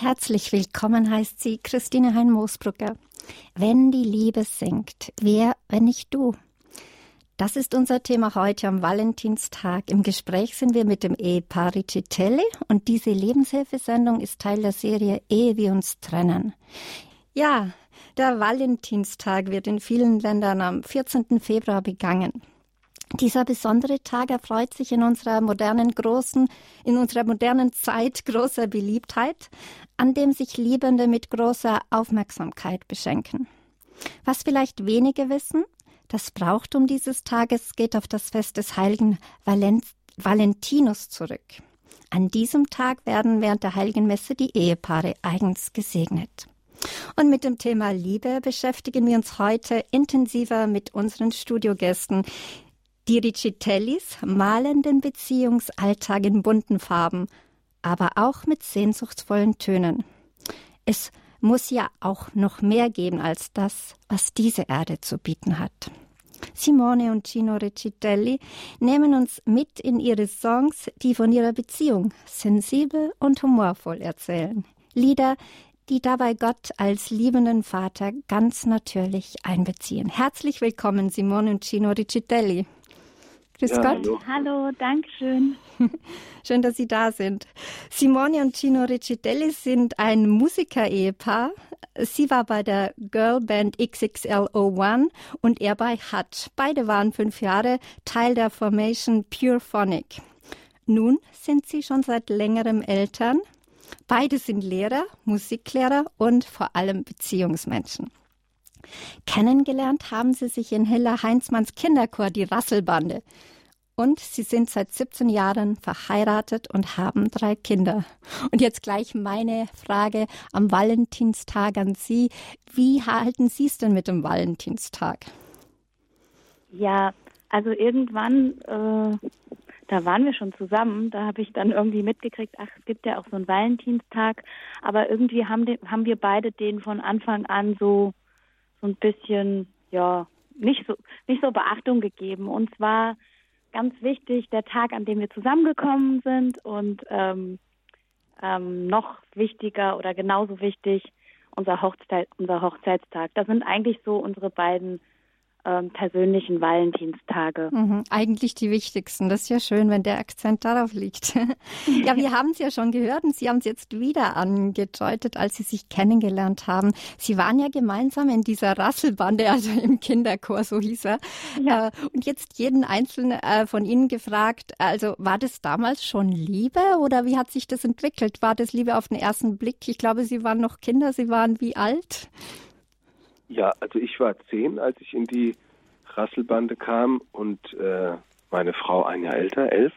Herzlich willkommen heißt sie Christine Hein-Moosbrugger. Wenn die Liebe singt, wer, wenn nicht du? Das ist unser Thema heute am Valentinstag. Im Gespräch sind wir mit dem Ehepaar Riccitelli und diese Lebenshilfesendung ist Teil der Serie Ehe wir uns trennen. Ja, der Valentinstag wird in vielen Ländern am 14. Februar begangen. Dieser besondere Tag erfreut sich in unserer modernen großen, in unserer modernen Zeit großer Beliebtheit, an dem sich Liebende mit großer Aufmerksamkeit beschenken. Was vielleicht wenige wissen, das Brauchtum dieses Tages geht auf das Fest des heiligen Valent Valentinus zurück. An diesem Tag werden während der heiligen Messe die Ehepaare eigens gesegnet. Und mit dem Thema Liebe beschäftigen wir uns heute intensiver mit unseren Studiogästen. Die Riccitellis malen den Beziehungsalltag in bunten Farben, aber auch mit sehnsuchtsvollen Tönen. Es muss ja auch noch mehr geben als das, was diese Erde zu bieten hat. Simone und Gino Riccitelli nehmen uns mit in ihre Songs, die von ihrer Beziehung sensibel und humorvoll erzählen. Lieder, die dabei Gott als liebenden Vater ganz natürlich einbeziehen. Herzlich willkommen, Simone und Gino Riccitelli. Grüß ja, Gott. Hallo. hallo, danke schön. Schön, dass Sie da sind. Simone und Gino Riccitelli sind ein Musiker-Ehepaar. Sie war bei der Girlband XXL01 und er bei Hutch. Beide waren fünf Jahre Teil der Formation Pure Phonic. Nun sind sie schon seit längerem Eltern. Beide sind Lehrer, Musiklehrer und vor allem Beziehungsmenschen. Kennengelernt haben sie sich in Hilla Heinzmanns Kinderchor, die Rasselbande. Und sie sind seit 17 Jahren verheiratet und haben drei Kinder. Und jetzt gleich meine Frage am Valentinstag an Sie. Wie halten Sie es denn mit dem Valentinstag? Ja, also irgendwann, äh, da waren wir schon zusammen. Da habe ich dann irgendwie mitgekriegt, ach, es gibt ja auch so einen Valentinstag. Aber irgendwie haben, den, haben wir beide den von Anfang an so so ein bisschen, ja, nicht so, nicht so Beachtung gegeben. Und zwar ganz wichtig der Tag, an dem wir zusammengekommen sind und ähm, ähm, noch wichtiger oder genauso wichtig unser, Hochzeit, unser Hochzeitstag. Das sind eigentlich so unsere beiden ähm, persönlichen Valentinstage. Mhm, eigentlich die wichtigsten. Das ist ja schön, wenn der Akzent darauf liegt. ja, wir haben es ja schon gehört und Sie haben es jetzt wieder angedeutet, als Sie sich kennengelernt haben. Sie waren ja gemeinsam in dieser Rasselbande, also im Kinderchor, so hieß er. Ja. Äh, und jetzt jeden einzelnen äh, von Ihnen gefragt, also war das damals schon Liebe oder wie hat sich das entwickelt? War das Liebe auf den ersten Blick? Ich glaube, Sie waren noch Kinder, Sie waren wie alt? Ja, also ich war zehn, als ich in die Rasselbande kam und äh, meine Frau ein Jahr älter, elf.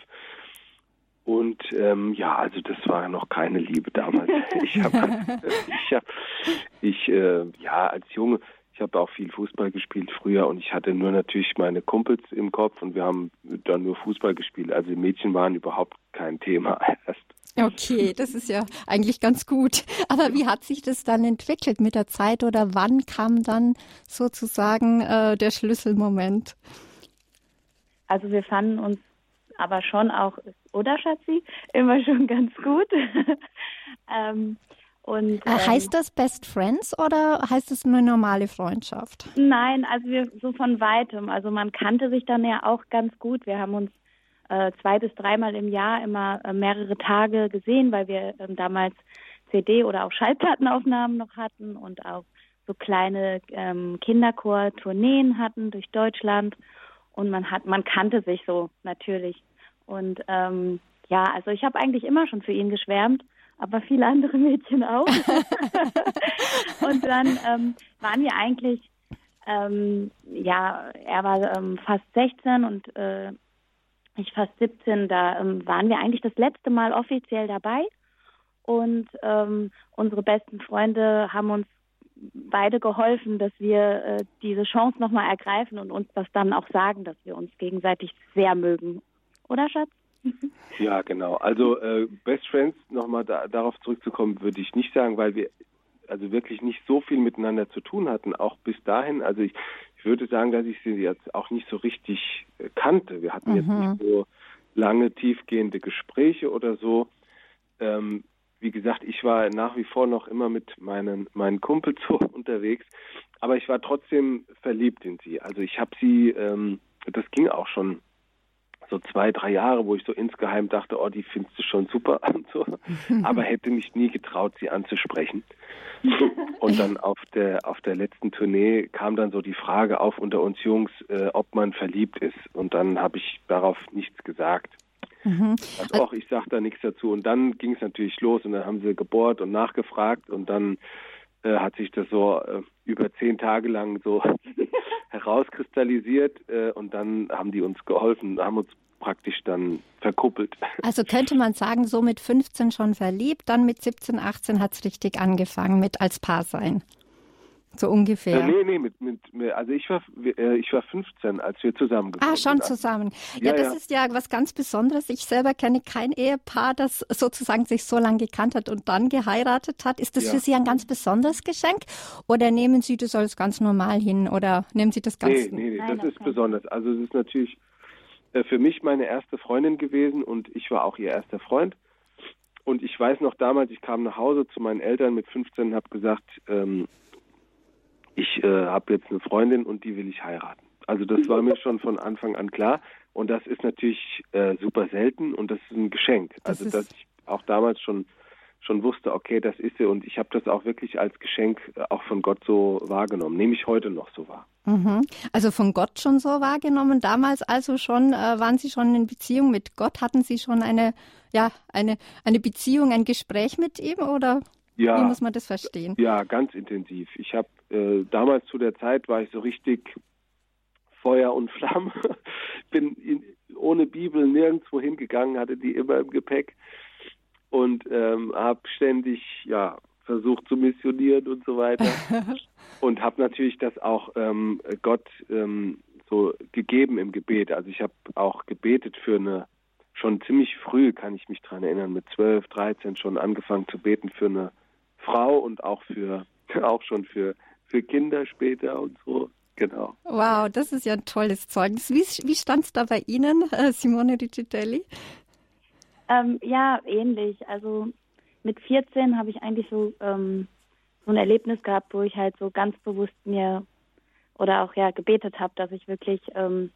Und ähm, ja, also das war noch keine Liebe damals. ich habe, ich, hab, ich äh, ja als Junge, ich habe auch viel Fußball gespielt früher und ich hatte nur natürlich meine Kumpels im Kopf und wir haben dann nur Fußball gespielt. Also Mädchen waren überhaupt kein Thema erst. Okay, das ist ja eigentlich ganz gut. Aber wie hat sich das dann entwickelt mit der Zeit oder wann kam dann sozusagen äh, der Schlüsselmoment? Also wir fanden uns aber schon auch, oder Schatzi, immer schon ganz gut. ähm, und, äh, ähm, heißt das Best Friends oder heißt es eine normale Freundschaft? Nein, also wir so von weitem. Also man kannte sich dann ja auch ganz gut. Wir haben uns äh, zwei bis dreimal im Jahr immer äh, mehrere Tage gesehen, weil wir ähm, damals CD oder auch Schallplattenaufnahmen noch hatten und auch so kleine ähm, Kinderchor-Tourneen hatten durch Deutschland und man hat, man kannte sich so natürlich und ähm, ja, also ich habe eigentlich immer schon für ihn geschwärmt, aber viele andere Mädchen auch. und dann ähm, waren wir eigentlich, ähm, ja, er war ähm, fast 16 und äh, ich fast 17, da ähm, waren wir eigentlich das letzte Mal offiziell dabei. Und ähm, unsere besten Freunde haben uns beide geholfen, dass wir äh, diese Chance nochmal ergreifen und uns das dann auch sagen, dass wir uns gegenseitig sehr mögen. Oder, Schatz? Ja, genau. Also äh, Best Friends, nochmal da, darauf zurückzukommen, würde ich nicht sagen, weil wir also wirklich nicht so viel miteinander zu tun hatten, auch bis dahin. Also ich, ich würde sagen, dass ich sie jetzt auch nicht so richtig äh, kannte. Wir hatten mhm. jetzt nicht so lange, tiefgehende Gespräche oder so. Ähm, wie gesagt, ich war nach wie vor noch immer mit meinen, meinen Kumpels so unterwegs, aber ich war trotzdem verliebt in sie. Also ich habe sie, ähm, das ging auch schon so zwei, drei Jahre, wo ich so insgeheim dachte, oh, die findest du schon super und so, aber hätte mich nie getraut, sie anzusprechen. Und dann auf der auf der letzten Tournee kam dann so die Frage auf unter uns Jungs, äh, ob man verliebt ist. Und dann habe ich darauf nichts gesagt. Mhm. Also auch ich sage da nichts dazu. Und dann ging es natürlich los und dann haben sie gebohrt und nachgefragt und dann äh, hat sich das so äh, über zehn Tage lang so herauskristallisiert äh, und dann haben die uns geholfen, haben uns praktisch dann verkuppelt. Also könnte man sagen, so mit 15 schon verliebt, dann mit 17, 18 hat es richtig angefangen mit als Paar sein. So ungefähr. Ja, nee, nee, mit, mit, also ich war, äh, ich war 15, als wir zusammengekommen Ah, schon sind. zusammen. Ja, ja das ja. ist ja was ganz Besonderes. Ich selber kenne kein Ehepaar, das sozusagen sich so lange gekannt hat und dann geheiratet hat. Ist das ja. für Sie ein ganz besonderes Geschenk? Oder nehmen Sie das als ganz normal hin? Oder nehmen Sie das ganz... Nee, nee, nee Nein, das ist okay. besonders. Also es ist natürlich äh, für mich meine erste Freundin gewesen und ich war auch ihr erster Freund. Und ich weiß noch damals, ich kam nach Hause zu meinen Eltern mit 15 und habe gesagt, ähm, ich äh, habe jetzt eine Freundin und die will ich heiraten. Also das war mir schon von Anfang an klar. Und das ist natürlich äh, super selten und das ist ein Geschenk. Das also dass ich auch damals schon schon wusste, okay, das ist sie und ich habe das auch wirklich als Geschenk äh, auch von Gott so wahrgenommen, nehme ich heute noch so wahr. Mhm. Also von Gott schon so wahrgenommen. Damals also schon, äh, waren Sie schon in Beziehung mit Gott? Hatten Sie schon eine, ja, eine, eine Beziehung, ein Gespräch mit ihm oder ja, wie muss man das verstehen? Ja, ganz intensiv. Ich habe äh, damals zu der Zeit war ich so richtig Feuer und Flamme. Bin in, ohne Bibel nirgendwo hingegangen, hatte die immer im Gepäck und ähm, habe ständig ja versucht zu missionieren und so weiter und habe natürlich das auch ähm, Gott ähm, so gegeben im Gebet. Also ich habe auch gebetet für eine schon ziemlich früh kann ich mich daran erinnern mit 12, 13 schon angefangen zu beten für eine Frau und auch für auch schon für für Kinder später und so. Genau. Wow, das ist ja ein tolles Zeugnis. Wie, wie stand es da bei Ihnen, äh, Simone Ricitelli? Ähm, ja, ähnlich. Also mit 14 habe ich eigentlich so, ähm, so ein Erlebnis gehabt, wo ich halt so ganz bewusst mir oder auch ja gebetet habe, dass ich wirklich ähm,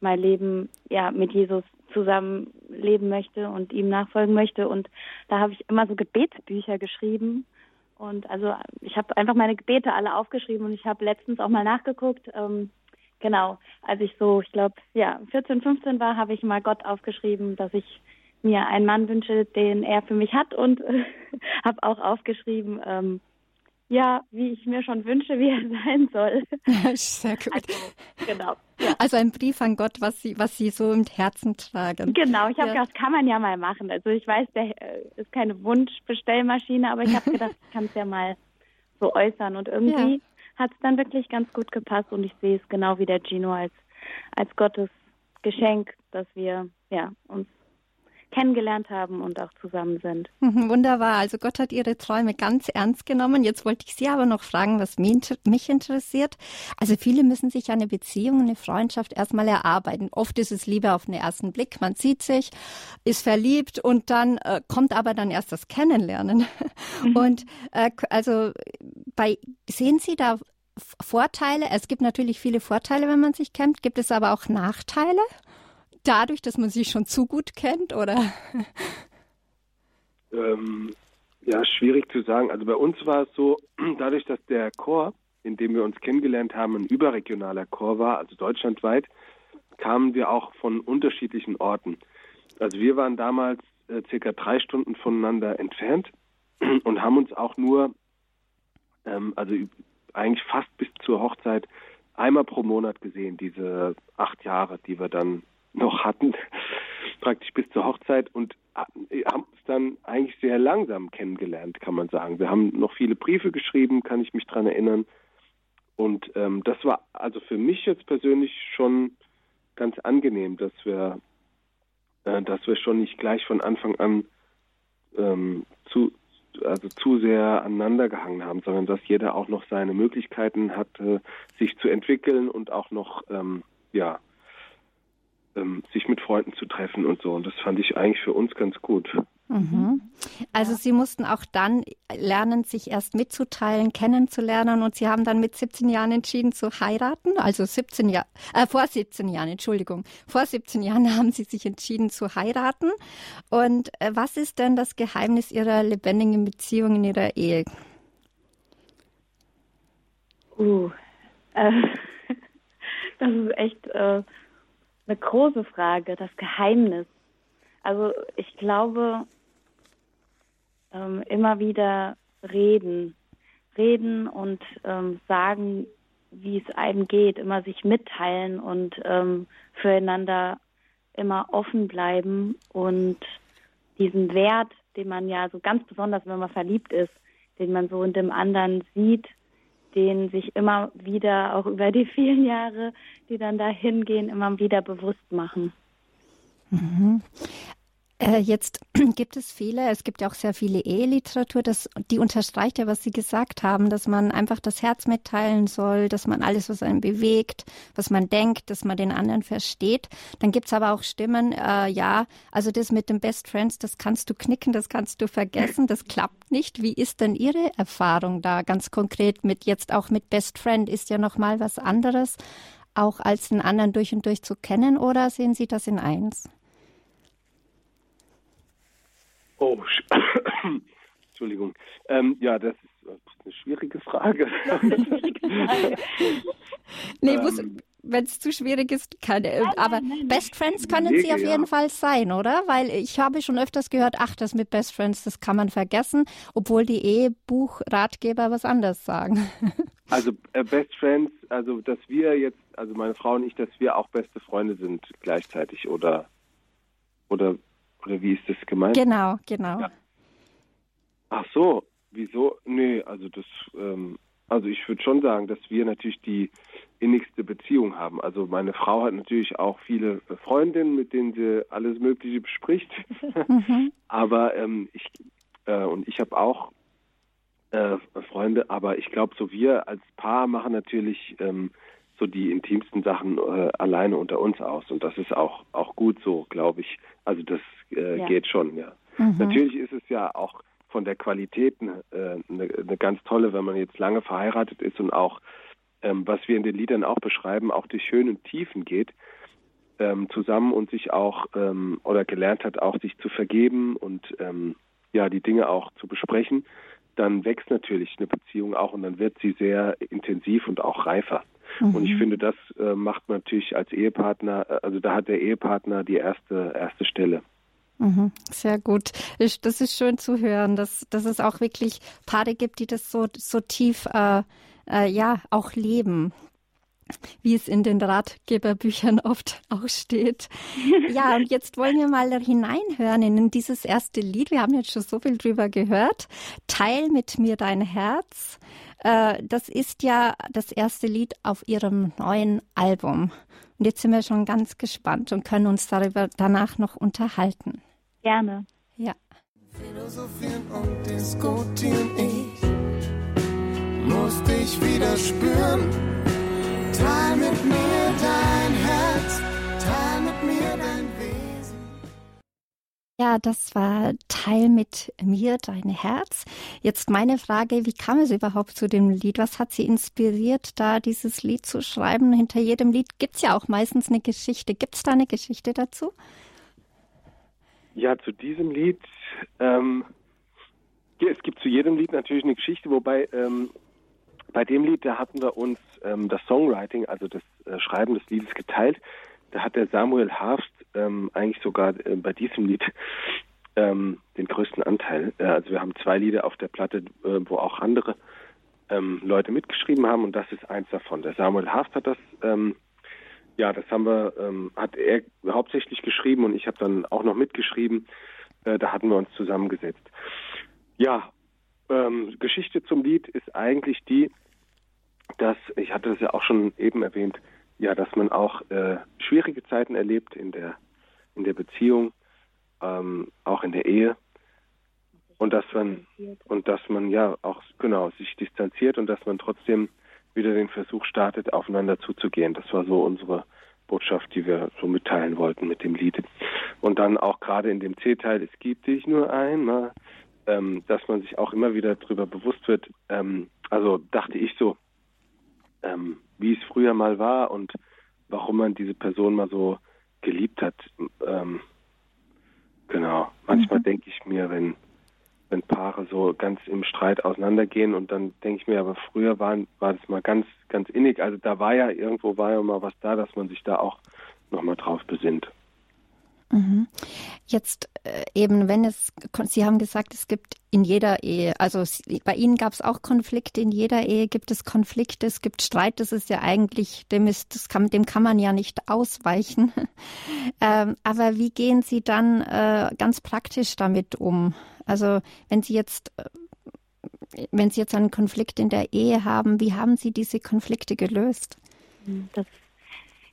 mein Leben ja mit Jesus zusammen leben möchte und ihm nachfolgen möchte. Und da habe ich immer so Gebetsbücher geschrieben. Und also ich habe einfach meine Gebete alle aufgeschrieben und ich habe letztens auch mal nachgeguckt. Ähm, genau, als ich so, ich glaube, ja, 14, 15 war, habe ich mal Gott aufgeschrieben, dass ich mir einen Mann wünsche, den er für mich hat und habe auch aufgeschrieben, ähm, ja, wie ich mir schon wünsche, wie er sein soll. Sehr gut. Also, genau. Ja. Also ein Brief an Gott, was Sie, was Sie so im Herzen tragen. Genau, ich habe ja. gedacht, kann man ja mal machen. Also ich weiß, der äh, ist keine Wunschbestellmaschine, aber ich habe gedacht, ich kann es ja mal so äußern. Und irgendwie ja. hat es dann wirklich ganz gut gepasst und ich sehe es genau wie der Gino als, als Gottes Geschenk, dass wir ja, uns kennengelernt haben und auch zusammen sind. Mhm, wunderbar. Also Gott hat Ihre Träume ganz ernst genommen. Jetzt wollte ich Sie aber noch fragen, was mich interessiert. Also viele müssen sich eine Beziehung, eine Freundschaft erstmal erarbeiten. Oft ist es lieber auf den ersten Blick. Man sieht sich, ist verliebt und dann äh, kommt aber dann erst das Kennenlernen. Mhm. Und äh, also bei sehen Sie da Vorteile? Es gibt natürlich viele Vorteile, wenn man sich kennt. Gibt es aber auch Nachteile? Dadurch, dass man sich schon zu gut kennt, oder? Ähm, ja, schwierig zu sagen. Also bei uns war es so, dadurch, dass der Chor, in dem wir uns kennengelernt haben, ein überregionaler Chor war, also deutschlandweit, kamen wir auch von unterschiedlichen Orten. Also wir waren damals äh, circa drei Stunden voneinander entfernt und haben uns auch nur, ähm, also eigentlich fast bis zur Hochzeit, einmal pro Monat gesehen, diese acht Jahre, die wir dann noch hatten, praktisch bis zur Hochzeit und äh, haben es dann eigentlich sehr langsam kennengelernt, kann man sagen. Wir haben noch viele Briefe geschrieben, kann ich mich daran erinnern. Und ähm, das war also für mich jetzt persönlich schon ganz angenehm, dass wir, äh, dass wir schon nicht gleich von Anfang an ähm, zu, also zu sehr aneinander gehangen haben, sondern dass jeder auch noch seine Möglichkeiten hatte, sich zu entwickeln und auch noch ähm, ja ähm, sich mit Freunden zu treffen und so. Und das fand ich eigentlich für uns ganz gut. Mhm. Also. Sie mussten auch dann lernen, sich erst mitzuteilen, kennenzulernen und Sie haben dann mit 17 Jahren entschieden zu heiraten, also 17 Jahre, äh, vor 17 Jahren, Entschuldigung, vor 17 Jahren haben Sie sich entschieden zu heiraten. Und äh, was ist denn das Geheimnis Ihrer lebendigen Beziehung in Ihrer Ehe? Uh, äh, das ist echt äh, eine große Frage, das Geheimnis. Also ich glaube, ähm, immer wieder reden, reden und ähm, sagen, wie es einem geht, immer sich mitteilen und ähm, füreinander immer offen bleiben und diesen Wert, den man ja so ganz besonders, wenn man verliebt ist, den man so in dem anderen sieht, den sich immer wieder, auch über die vielen Jahre, die dann dahin gehen, immer wieder bewusst machen. Mhm. Äh, jetzt gibt es viele, es gibt ja auch sehr viele Eheliteratur, das, die unterstreicht ja, was Sie gesagt haben, dass man einfach das Herz mitteilen soll, dass man alles, was einen bewegt, was man denkt, dass man den anderen versteht. Dann gibt es aber auch Stimmen, äh, ja, also das mit den Best Friends, das kannst du knicken, das kannst du vergessen, das klappt nicht. Wie ist denn Ihre Erfahrung da ganz konkret mit jetzt auch mit Best Friend? Ist ja nochmal was anderes, auch als den anderen durch und durch zu kennen oder sehen Sie das in eins? Oh, Entschuldigung. Ähm, ja, das ist, eine schwierige Frage. nee, ähm, wenn es zu schwierig ist, keine. Nein, aber nein, nein, Best Friends können Wege, sie auf jeden ja. Fall sein, oder? Weil ich habe schon öfters gehört, ach, das mit Best Friends, das kann man vergessen, obwohl die Ehebuchratgeber was anderes sagen. Also äh, Best Friends, also dass wir jetzt, also meine Frau und ich, dass wir auch beste Freunde sind gleichzeitig, oder? Oder oder wie ist das gemeint? Genau, genau. Ja. Ach so, wieso? Nee, also das, ähm, also ich würde schon sagen, dass wir natürlich die innigste Beziehung haben. Also meine Frau hat natürlich auch viele Freundinnen, mit denen sie alles Mögliche bespricht. Mhm. aber ähm, ich äh, und ich habe auch äh, Freunde, aber ich glaube, so wir als Paar machen natürlich ähm, so die intimsten Sachen äh, alleine unter uns aus. Und das ist auch, auch gut so, glaube ich. Also das äh, ja. geht schon, ja. Mhm. Natürlich ist es ja auch von der Qualität eine, äh, eine, ganz tolle, wenn man jetzt lange verheiratet ist und auch, ähm, was wir in den Liedern auch beschreiben, auch durch Höhen und Tiefen geht, ähm, zusammen und sich auch ähm, oder gelernt hat, auch sich zu vergeben und ähm, ja, die Dinge auch zu besprechen, dann wächst natürlich eine Beziehung auch und dann wird sie sehr intensiv und auch reifer. Und ich mhm. finde, das äh, macht man natürlich als Ehepartner, äh, also da hat der Ehepartner die erste, erste Stelle. Mhm, sehr gut. Das ist schön zu hören, dass, dass es auch wirklich Paare gibt, die das so, so tief äh, äh, ja auch leben wie es in den Ratgeberbüchern oft auch steht. Ja, und jetzt wollen wir mal hineinhören in dieses erste Lied. Wir haben jetzt schon so viel drüber gehört. Teil mit mir dein Herz. Äh, das ist ja das erste Lied auf ihrem neuen Album. Und jetzt sind wir schon ganz gespannt und können uns darüber danach noch unterhalten. Gerne. Ja. Philosophieren und diskutieren, ich muss dich wieder spüren. Teil mit mir dein Herz, teil mit mir dein Wesen. Ja, das war Teil mit mir dein Herz. Jetzt meine Frage, wie kam es überhaupt zu dem Lied? Was hat Sie inspiriert, da dieses Lied zu schreiben? Hinter jedem Lied gibt es ja auch meistens eine Geschichte. Gibt es da eine Geschichte dazu? Ja, zu diesem Lied, ähm, es gibt zu jedem Lied natürlich eine Geschichte, wobei ähm, bei dem Lied, da hatten wir uns ähm, das Songwriting, also das äh, Schreiben des Liedes geteilt. Da hat der Samuel Harfst ähm, eigentlich sogar äh, bei diesem Lied ähm, den größten Anteil. Äh, also wir haben zwei Lieder auf der Platte, äh, wo auch andere ähm, Leute mitgeschrieben haben und das ist eins davon. Der Samuel Harfst hat das, ähm, ja, das haben wir, ähm, hat er hauptsächlich geschrieben und ich habe dann auch noch mitgeschrieben. Äh, da hatten wir uns zusammengesetzt. Ja, ähm, Geschichte zum Lied ist eigentlich die, dass, ich hatte das ja auch schon eben erwähnt, ja, dass man auch äh, schwierige Zeiten erlebt in der, in der Beziehung, ähm, auch in der Ehe. Und dass man, und dass man ja auch, genau, sich distanziert und dass man trotzdem wieder den Versuch startet, aufeinander zuzugehen. Das war so unsere Botschaft, die wir so mitteilen wollten mit dem Lied. Und dann auch gerade in dem C-Teil, es gibt dich nur einmal, ähm, dass man sich auch immer wieder darüber bewusst wird. Ähm, also dachte ich so, ähm, wie es früher mal war und warum man diese Person mal so geliebt hat. Ähm, genau. Manchmal mhm. denke ich mir, wenn wenn Paare so ganz im Streit auseinandergehen und dann denke ich mir, aber früher war, war das mal ganz, ganz innig. Also da war ja irgendwo war ja mal was da, dass man sich da auch nochmal drauf besinnt. Mhm. Jetzt äh, eben, wenn es, Sie haben gesagt, es gibt in jeder Ehe, also bei Ihnen gab es auch Konflikte, in jeder Ehe gibt es Konflikte, es gibt Streit, das ist ja eigentlich, dem, ist, kann, dem kann man ja nicht ausweichen. ähm, aber wie gehen Sie dann äh, ganz praktisch damit um? Also wenn Sie jetzt, äh, wenn Sie jetzt einen Konflikt in der Ehe haben, wie haben Sie diese Konflikte gelöst? Das,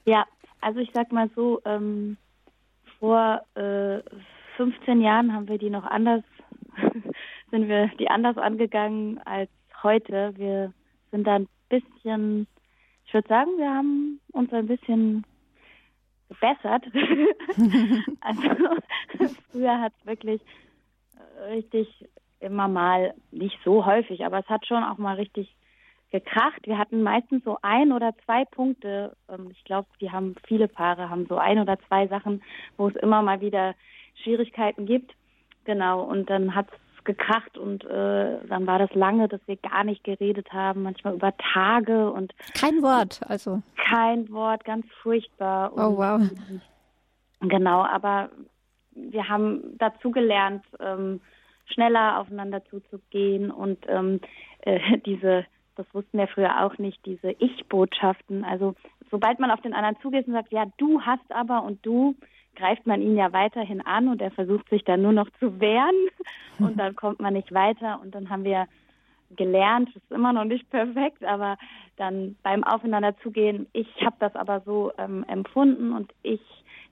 ja, also ich sag mal so, ähm, vor äh, 15 Jahren haben wir die noch anders, sind wir die anders angegangen als heute. Wir sind da ein bisschen, ich würde sagen, wir haben uns ein bisschen gebessert. also früher hat es wirklich richtig immer mal, nicht so häufig, aber es hat schon auch mal richtig gekracht. Wir hatten meistens so ein oder zwei Punkte. Ähm, ich glaube, die haben viele Paare haben so ein oder zwei Sachen, wo es immer mal wieder Schwierigkeiten gibt. Genau. Und dann hat es gekracht und äh, dann war das lange, dass wir gar nicht geredet haben, manchmal über Tage und kein Wort, also kein Wort, ganz furchtbar. Oh wow. Genau, aber wir haben dazu gelernt, ähm, schneller aufeinander zuzugehen und ähm, äh, diese das wussten wir früher auch nicht, diese Ich-Botschaften. Also sobald man auf den anderen zugeht und sagt, ja, du hast aber und du, greift man ihn ja weiterhin an und er versucht sich dann nur noch zu wehren und dann kommt man nicht weiter und dann haben wir gelernt, ist immer noch nicht perfekt, aber dann beim Aufeinander zugehen, ich habe das aber so ähm, empfunden und ich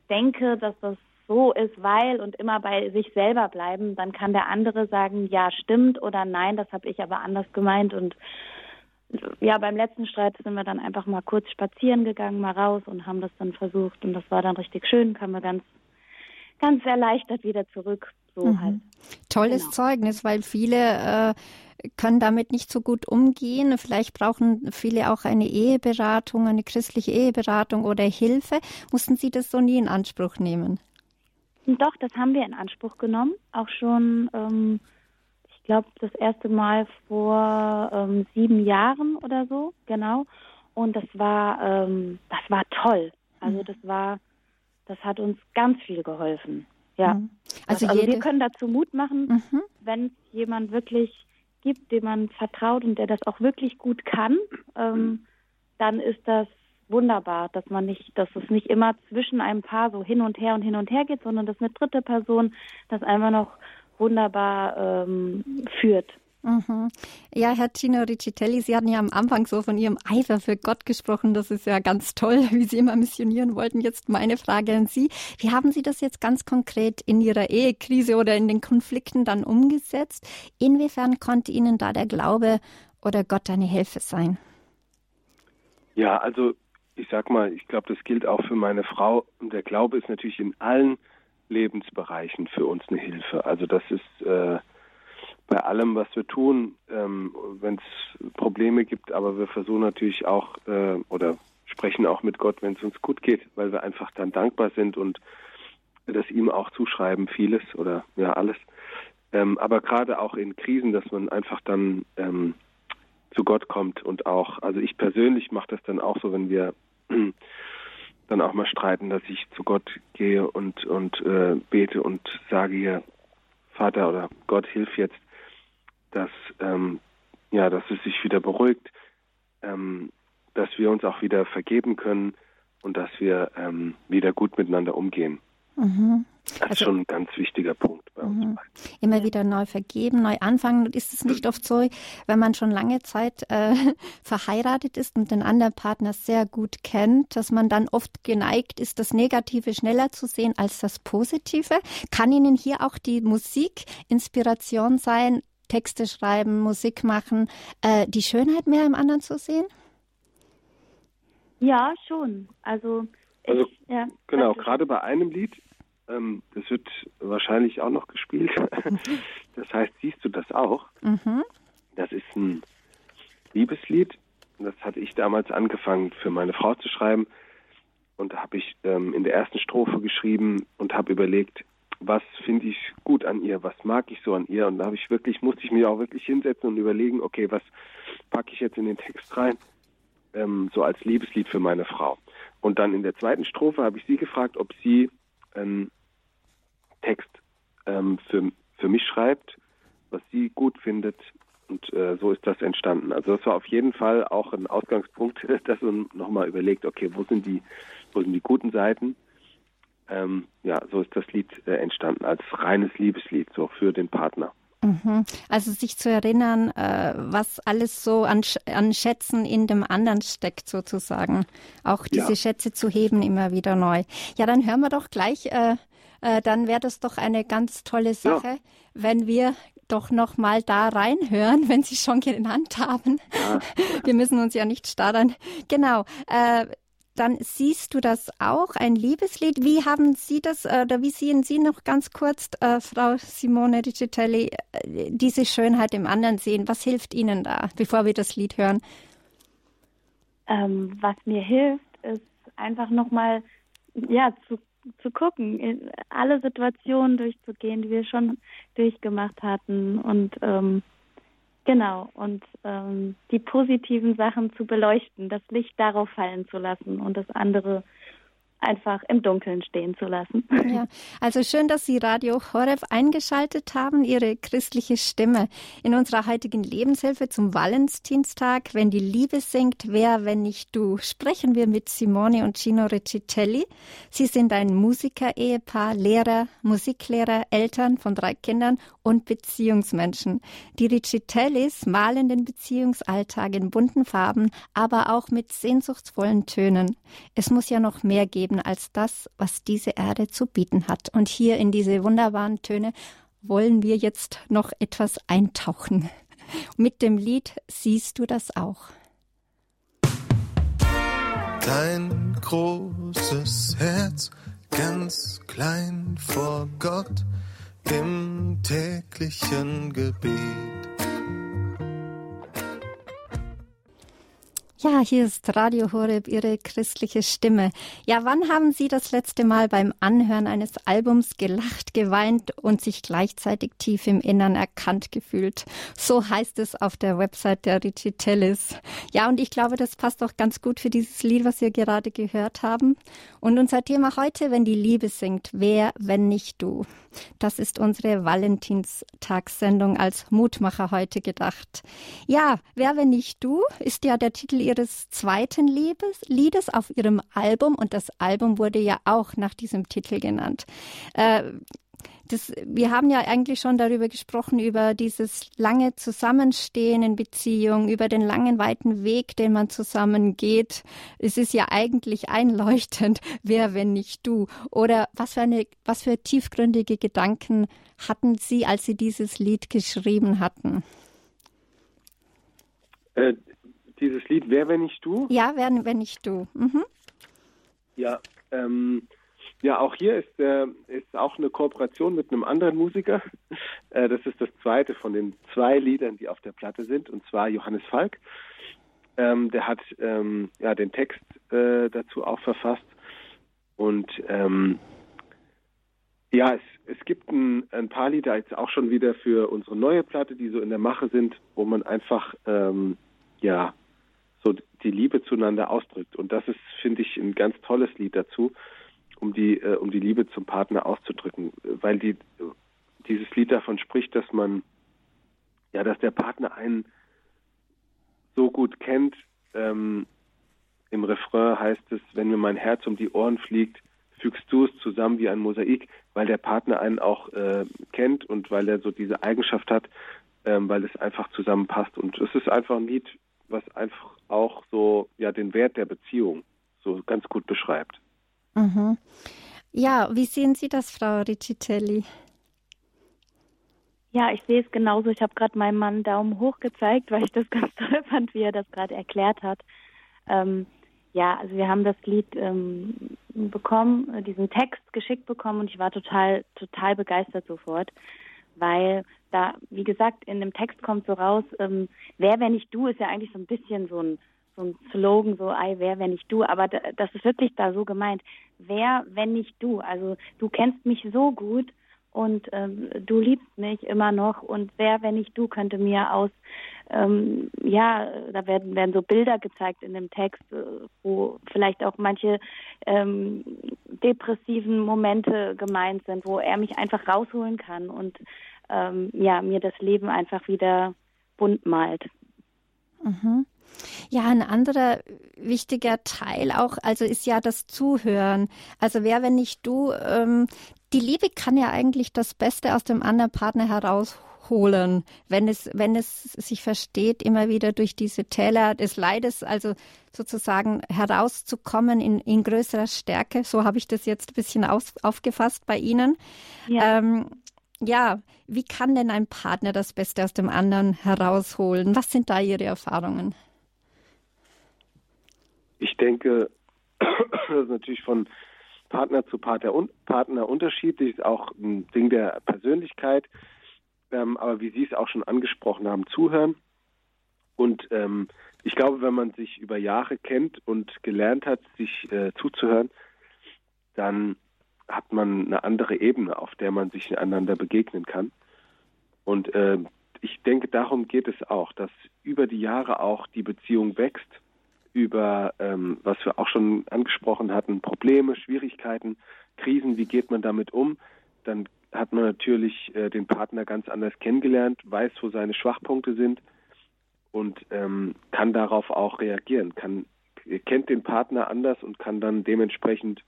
denke, dass das so ist, weil und immer bei sich selber bleiben, dann kann der andere sagen, ja, stimmt oder nein, das habe ich aber anders gemeint und ja, beim letzten Streit sind wir dann einfach mal kurz spazieren gegangen, mal raus und haben das dann versucht und das war dann richtig schön, kamen wir ganz, ganz erleichtert wieder zurück. So mhm. halt. Tolles genau. Zeugnis, weil viele äh, können damit nicht so gut umgehen. Vielleicht brauchen viele auch eine Eheberatung, eine christliche Eheberatung oder Hilfe. Mussten Sie das so nie in Anspruch nehmen? Doch, das haben wir in Anspruch genommen, auch schon. Ähm, ich glaube, das erste Mal vor ähm, sieben Jahren oder so, genau. Und das war, ähm, das war toll. Also mhm. das war, das hat uns ganz viel geholfen. Ja. Mhm. Also, also wir können dazu Mut machen, mhm. wenn es jemand wirklich gibt, dem man vertraut und der das auch wirklich gut kann, ähm, dann ist das wunderbar, dass man nicht, dass es nicht immer zwischen einem Paar so hin und her und hin und her geht, sondern dass eine dritte Person das einfach noch wunderbar ähm, führt. Mhm. Ja, Herr Tino Riccitelli, Sie hatten ja am Anfang so von Ihrem Eifer für Gott gesprochen. Das ist ja ganz toll, wie Sie immer missionieren wollten. Jetzt meine Frage an Sie. Wie haben Sie das jetzt ganz konkret in Ihrer Ehekrise oder in den Konflikten dann umgesetzt? Inwiefern konnte Ihnen da der Glaube oder Gott eine Hilfe sein? Ja, also ich sag mal, ich glaube, das gilt auch für meine Frau. Und der Glaube ist natürlich in allen Lebensbereichen für uns eine Hilfe. Also das ist äh, bei allem, was wir tun, ähm, wenn es Probleme gibt, aber wir versuchen natürlich auch äh, oder sprechen auch mit Gott, wenn es uns gut geht, weil wir einfach dann dankbar sind und das ihm auch zuschreiben, vieles oder ja alles. Ähm, aber gerade auch in Krisen, dass man einfach dann ähm, zu Gott kommt und auch, also ich persönlich mache das dann auch so, wenn wir dann auch mal streiten, dass ich zu Gott gehe und, und äh, bete und sage hier, Vater oder Gott, hilf jetzt, dass, ähm, ja, dass es sich wieder beruhigt, ähm, dass wir uns auch wieder vergeben können und dass wir ähm, wieder gut miteinander umgehen. Mhm. Das also, ist schon ein ganz wichtiger Punkt bei uns. Mhm. Immer wieder neu vergeben, neu anfangen. Ist es nicht oft so, wenn man schon lange Zeit äh, verheiratet ist und den anderen Partner sehr gut kennt, dass man dann oft geneigt ist, das Negative schneller zu sehen als das Positive? Kann Ihnen hier auch die Musik Inspiration sein, Texte schreiben, Musik machen, äh, die Schönheit mehr im anderen zu sehen? Ja, schon. Also Also ich, ja, genau, gerade bei einem Lied, ähm, das wird wahrscheinlich auch noch gespielt. das heißt, siehst du das auch? Mhm. Das ist ein Liebeslied. Das hatte ich damals angefangen für meine Frau zu schreiben. Und da habe ich ähm, in der ersten Strophe geschrieben und habe überlegt, was finde ich gut an ihr, was mag ich so an ihr. Und da habe ich wirklich, musste ich mir auch wirklich hinsetzen und überlegen, okay, was packe ich jetzt in den Text rein, ähm, so als Liebeslied für meine Frau. Und dann in der zweiten Strophe habe ich sie gefragt, ob sie einen Text ähm, für, für mich schreibt, was sie gut findet. Und äh, so ist das entstanden. Also das war auf jeden Fall auch ein Ausgangspunkt, dass man nochmal überlegt, okay, wo sind die, wo sind die guten Seiten? Ähm, ja, so ist das Lied äh, entstanden, als reines Liebeslied, so für den Partner. Mhm. Also sich zu erinnern, äh, was alles so an, an, Schätzen in dem anderen steckt, sozusagen. Auch diese ja. Schätze zu heben immer wieder neu. Ja, dann hören wir doch gleich, äh, äh, dann wäre das doch eine ganz tolle Sache, ja. wenn wir doch noch mal da reinhören, wenn Sie schon genannt haben. Ja. Wir müssen uns ja nicht starren. Genau. Äh, dann siehst du das auch, ein Liebeslied. Wie haben Sie das, äh, oder wie sehen Sie noch ganz kurz, äh, Frau Simone Digitelli, äh, diese Schönheit im anderen sehen? Was hilft Ihnen da, bevor wir das Lied hören? Ähm, was mir hilft, ist einfach nochmal ja, zu, zu gucken, alle Situationen durchzugehen, die wir schon durchgemacht hatten. Und ähm, Genau, und ähm, die positiven Sachen zu beleuchten, das Licht darauf fallen zu lassen und das andere einfach im Dunkeln stehen zu lassen. Ja, also schön, dass Sie Radio Horeb eingeschaltet haben, Ihre christliche Stimme. In unserer heutigen Lebenshilfe zum Valentinstag, wenn die Liebe singt, wer, wenn nicht du, sprechen wir mit Simone und Gino Recitelli. Sie sind ein Musiker-Ehepaar, Lehrer, Musiklehrer, Eltern von drei Kindern und Beziehungsmenschen. Die Recitellis malen den Beziehungsalltag in bunten Farben, aber auch mit sehnsuchtsvollen Tönen. Es muss ja noch mehr geben Leben als das, was diese Erde zu bieten hat. Und hier in diese wunderbaren Töne wollen wir jetzt noch etwas eintauchen. Mit dem Lied siehst du das auch. Dein großes Herz, ganz klein vor Gott, im täglichen Gebet Ja, hier ist Radio Horeb, Ihre christliche Stimme. Ja, wann haben Sie das letzte Mal beim Anhören eines Albums gelacht, geweint und sich gleichzeitig tief im Innern erkannt gefühlt? So heißt es auf der Website der Rigitellis. Ja, und ich glaube, das passt auch ganz gut für dieses Lied, was wir gerade gehört haben. Und unser Thema heute, wenn die Liebe singt, wer, wenn nicht du? Das ist unsere Valentinstagssendung als Mutmacher heute gedacht. Ja, wer, wenn nicht du, ist ja der Titel ihres zweiten Liedes auf ihrem Album und das Album wurde ja auch nach diesem Titel genannt. Äh, das, wir haben ja eigentlich schon darüber gesprochen, über dieses lange Zusammenstehen in Beziehung, über den langen, weiten Weg, den man zusammen geht. Es ist ja eigentlich einleuchtend, wer, wenn nicht du. Oder was für eine, was für tiefgründige Gedanken hatten Sie, als Sie dieses Lied geschrieben hatten? Äh, dieses Lied Wer, wenn nicht du? Ja, Wer, wenn nicht du. Mhm. Ja, ähm, ja, auch hier ist, äh, ist auch eine Kooperation mit einem anderen Musiker. Äh, das ist das zweite von den zwei Liedern, die auf der Platte sind, und zwar Johannes Falk. Ähm, der hat ähm, ja den Text äh, dazu auch verfasst. Und ähm, ja, es, es gibt ein, ein, paar Lieder jetzt auch schon wieder für unsere neue Platte, die so in der Mache sind, wo man einfach ähm, ja so die Liebe zueinander ausdrückt. Und das ist, finde ich, ein ganz tolles Lied dazu um die, äh, um die Liebe zum Partner auszudrücken, weil die, dieses Lied davon spricht, dass man, ja, dass der Partner einen so gut kennt. Ähm, Im Refrain heißt es, wenn mir mein Herz um die Ohren fliegt, fügst du es zusammen wie ein Mosaik, weil der Partner einen auch äh, kennt und weil er so diese Eigenschaft hat, ähm, weil es einfach zusammenpasst. Und es ist einfach ein Lied, was einfach auch so ja den Wert der Beziehung so ganz gut beschreibt. Mhm. Ja, wie sehen Sie das, Frau Riccitelli? Ja, ich sehe es genauso. Ich habe gerade meinem Mann Daumen hoch gezeigt, weil ich das ganz toll fand, wie er das gerade erklärt hat. Ähm, ja, also wir haben das Lied ähm, bekommen, äh, diesen Text geschickt bekommen und ich war total, total begeistert sofort, weil da, wie gesagt, in dem Text kommt so raus, ähm, wer, wenn nicht du, ist ja eigentlich so ein bisschen so ein, so ein Slogan, so, ei, wer, wenn nicht du, aber das ist wirklich da so gemeint. Wer, wenn nicht du? Also du kennst mich so gut und ähm, du liebst mich immer noch und wer, wenn nicht du, könnte mir aus, ähm, ja, da werden, werden so Bilder gezeigt in dem Text, äh, wo vielleicht auch manche ähm, depressiven Momente gemeint sind, wo er mich einfach rausholen kann und ähm, ja, mir das Leben einfach wieder bunt malt. Mhm. Ja, ein anderer wichtiger Teil auch, also ist ja das Zuhören. Also wer, wenn nicht du, ähm, die Liebe kann ja eigentlich das Beste aus dem anderen Partner herausholen, wenn es, wenn es sich versteht, immer wieder durch diese Täler des Leides, also sozusagen herauszukommen in, in größerer Stärke. So habe ich das jetzt ein bisschen aus, aufgefasst bei Ihnen. Ja. Ähm, ja, wie kann denn ein Partner das Beste aus dem anderen herausholen? Was sind da Ihre Erfahrungen? Ich denke, das ist natürlich von Partner zu Partner, Partner unterschiedlich, ist auch ein Ding der Persönlichkeit. Ähm, aber wie Sie es auch schon angesprochen haben, zuhören. Und ähm, ich glaube, wenn man sich über Jahre kennt und gelernt hat, sich äh, zuzuhören, dann hat man eine andere Ebene, auf der man sich einander begegnen kann. Und äh, ich denke, darum geht es auch, dass über die Jahre auch die Beziehung wächst über, ähm, was wir auch schon angesprochen hatten, Probleme, Schwierigkeiten, Krisen, wie geht man damit um, dann hat man natürlich äh, den Partner ganz anders kennengelernt, weiß, wo seine Schwachpunkte sind und ähm, kann darauf auch reagieren, kann, kennt den Partner anders und kann dann dementsprechend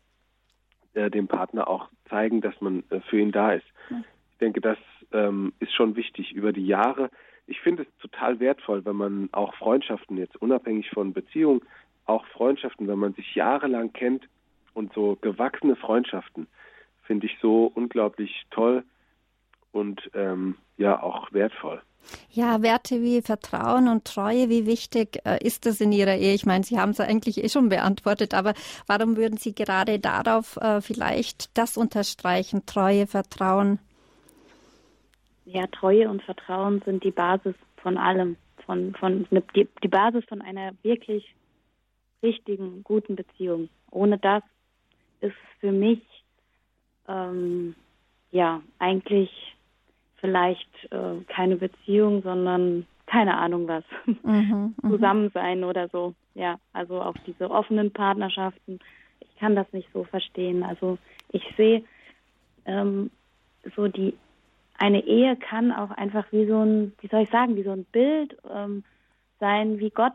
äh, dem Partner auch zeigen, dass man äh, für ihn da ist. Ich denke, das ähm, ist schon wichtig über die Jahre ich finde es total wertvoll, wenn man auch Freundschaften jetzt unabhängig von Beziehungen, auch Freundschaften, wenn man sich jahrelang kennt und so gewachsene Freundschaften, finde ich so unglaublich toll und ähm, ja auch wertvoll. Ja, Werte wie Vertrauen und Treue, wie wichtig äh, ist das in Ihrer Ehe? Ich meine, Sie haben es eigentlich eh schon beantwortet, aber warum würden Sie gerade darauf äh, vielleicht das unterstreichen, Treue, Vertrauen? ja, Treue und Vertrauen sind die Basis von allem, von, von ne, die, die Basis von einer wirklich richtigen, guten Beziehung. Ohne das ist für mich ähm, ja eigentlich vielleicht äh, keine Beziehung, sondern keine Ahnung was. Mhm, mhm, Zusammen sein oder so. Ja, also auch diese offenen Partnerschaften. Ich kann das nicht so verstehen. Also ich sehe ähm, so die eine Ehe kann auch einfach wie so ein, wie soll ich sagen, wie so ein Bild ähm, sein, wie Gott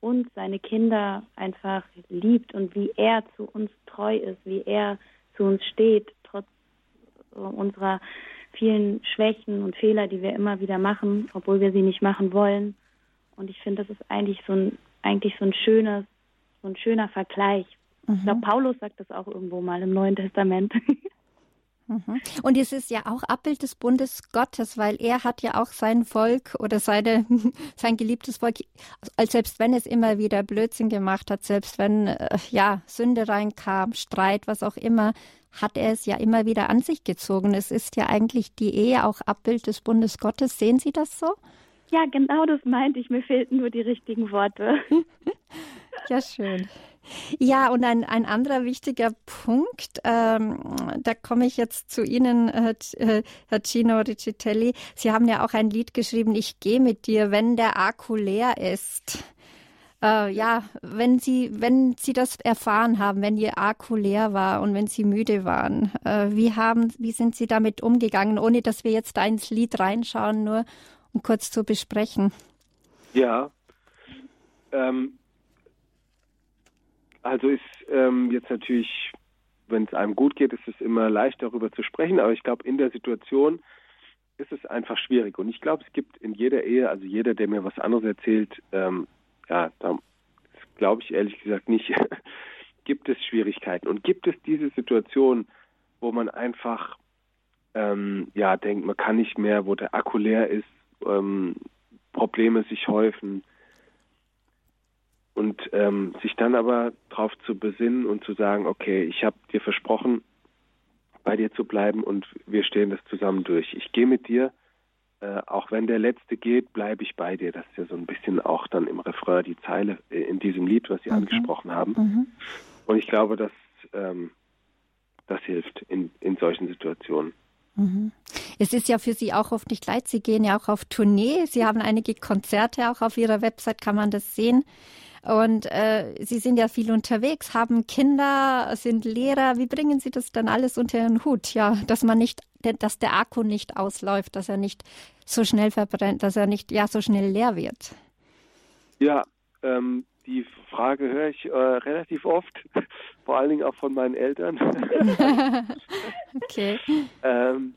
uns, seine Kinder einfach liebt und wie er zu uns treu ist, wie er zu uns steht, trotz äh, unserer vielen Schwächen und Fehler, die wir immer wieder machen, obwohl wir sie nicht machen wollen. Und ich finde, das ist eigentlich so ein, eigentlich so ein schönes, so ein schöner Vergleich. Mhm. Ich glaube, Paulus sagt das auch irgendwo mal im Neuen Testament. Mhm. Und es ist ja auch Abbild des Bundes Gottes, weil er hat ja auch sein Volk oder seine, sein geliebtes Volk, als selbst wenn es immer wieder Blödsinn gemacht hat, selbst wenn äh, ja Sünde reinkam, Streit, was auch immer, hat er es ja immer wieder an sich gezogen. Es ist ja eigentlich die Ehe auch Abbild des Bundes Gottes. Sehen Sie das so? Ja, genau das meinte ich. Mir fehlten nur die richtigen Worte. ja, schön. Ja, und ein, ein anderer wichtiger Punkt, ähm, da komme ich jetzt zu Ihnen, Herr, äh, Herr Gino Riccitelli. Sie haben ja auch ein Lied geschrieben, Ich gehe mit dir, wenn der Akku leer ist. Äh, ja, wenn Sie, wenn Sie das erfahren haben, wenn Ihr Akku leer war und wenn Sie müde waren, äh, wie haben, wie sind Sie damit umgegangen, ohne dass wir jetzt da ins Lied reinschauen, nur um kurz zu besprechen? Ja, ähm, also ist ähm, jetzt natürlich, wenn es einem gut geht, ist es immer leicht darüber zu sprechen, aber ich glaube, in der Situation ist es einfach schwierig. Und ich glaube, es gibt in jeder Ehe, also jeder, der mir was anderes erzählt, ähm, ja, da glaube ich ehrlich gesagt nicht, gibt es Schwierigkeiten. Und gibt es diese Situation, wo man einfach ähm, ja denkt, man kann nicht mehr, wo der Akku leer ist, ähm, Probleme sich häufen, und ähm, sich dann aber darauf zu besinnen und zu sagen, okay, ich habe dir versprochen, bei dir zu bleiben und wir stehen das zusammen durch. Ich gehe mit dir, äh, auch wenn der Letzte geht, bleibe ich bei dir. Das ist ja so ein bisschen auch dann im Refrain die Zeile äh, in diesem Lied, was Sie mhm. angesprochen haben. Mhm. Und ich glaube, dass ähm, das hilft in, in solchen Situationen. Mhm. Es ist ja für Sie auch oft nicht leid. Sie gehen ja auch auf Tournee. Sie haben einige Konzerte auch auf Ihrer Website, kann man das sehen. Und äh, Sie sind ja viel unterwegs, haben Kinder, sind Lehrer. Wie bringen Sie das dann alles unter Ihren Hut? Ja, dass man nicht, dass der Akku nicht ausläuft, dass er nicht so schnell verbrennt, dass er nicht ja so schnell leer wird. Ja, ähm, die Frage höre ich äh, relativ oft, vor allen Dingen auch von meinen Eltern. okay. Ähm,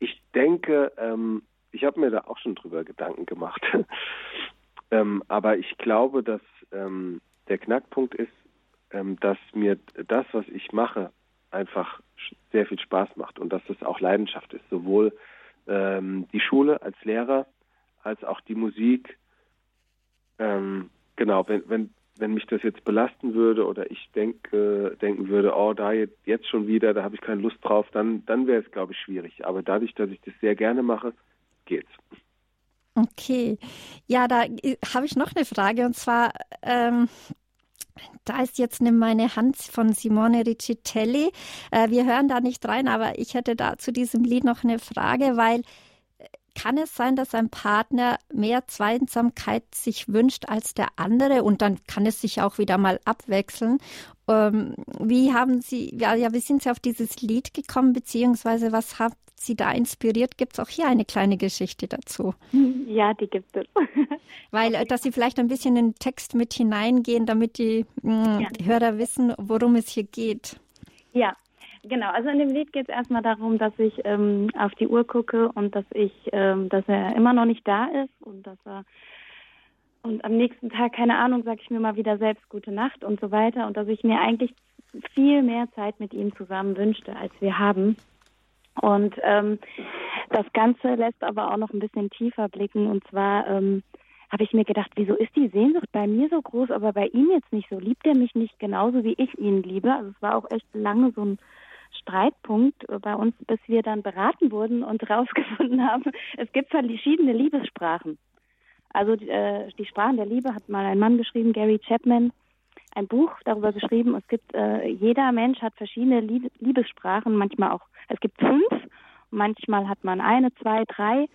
ich denke, ähm, ich habe mir da auch schon drüber Gedanken gemacht. Ähm, aber ich glaube, dass ähm, der Knackpunkt ist, ähm, dass mir das, was ich mache, einfach sehr viel Spaß macht und dass es auch Leidenschaft ist. Sowohl ähm, die Schule als Lehrer als auch die Musik. Ähm, genau, wenn, wenn, wenn mich das jetzt belasten würde oder ich denke, denken würde, oh, da jetzt, jetzt schon wieder, da habe ich keine Lust drauf, dann, dann wäre es, glaube ich, schwierig. Aber dadurch, dass ich das sehr gerne mache, geht's. Okay. Ja, da äh, habe ich noch eine Frage und zwar, ähm, da ist jetzt meine Hand von Simone Riccitelli. Äh, wir hören da nicht rein, aber ich hätte da zu diesem Lied noch eine Frage, weil kann es sein, dass ein Partner mehr Zweisamkeit sich wünscht als der andere und dann kann es sich auch wieder mal abwechseln? Ähm, wie haben Sie, ja, ja, wie sind Sie auf dieses Lied gekommen, beziehungsweise was hat Sie da inspiriert? Gibt es auch hier eine kleine Geschichte dazu? Ja, die gibt es. Weil, äh, dass Sie vielleicht ein bisschen in den Text mit hineingehen, damit die mh, mm, ja. Hörer wissen, worum es hier geht. Ja, Genau, also in dem Lied geht es erstmal darum, dass ich ähm, auf die Uhr gucke und dass ich, ähm, dass er immer noch nicht da ist und dass er und am nächsten Tag, keine Ahnung, sage ich mir mal wieder selbst gute Nacht und so weiter und dass ich mir eigentlich viel mehr Zeit mit ihm zusammen wünschte, als wir haben. Und ähm, das Ganze lässt aber auch noch ein bisschen tiefer blicken und zwar ähm, habe ich mir gedacht, wieso ist die Sehnsucht bei mir so groß, aber bei ihm jetzt nicht so? Liebt er mich nicht genauso, wie ich ihn liebe? Also es war auch echt lange so ein Streitpunkt bei uns, bis wir dann beraten wurden und herausgefunden haben, es gibt verschiedene Liebessprachen. Also äh, die Sprachen der Liebe hat mal ein Mann geschrieben, Gary Chapman, ein Buch darüber geschrieben. Es gibt äh, jeder Mensch hat verschiedene Lieb Liebessprachen, manchmal auch. Es gibt fünf, manchmal hat man eine, zwei, drei,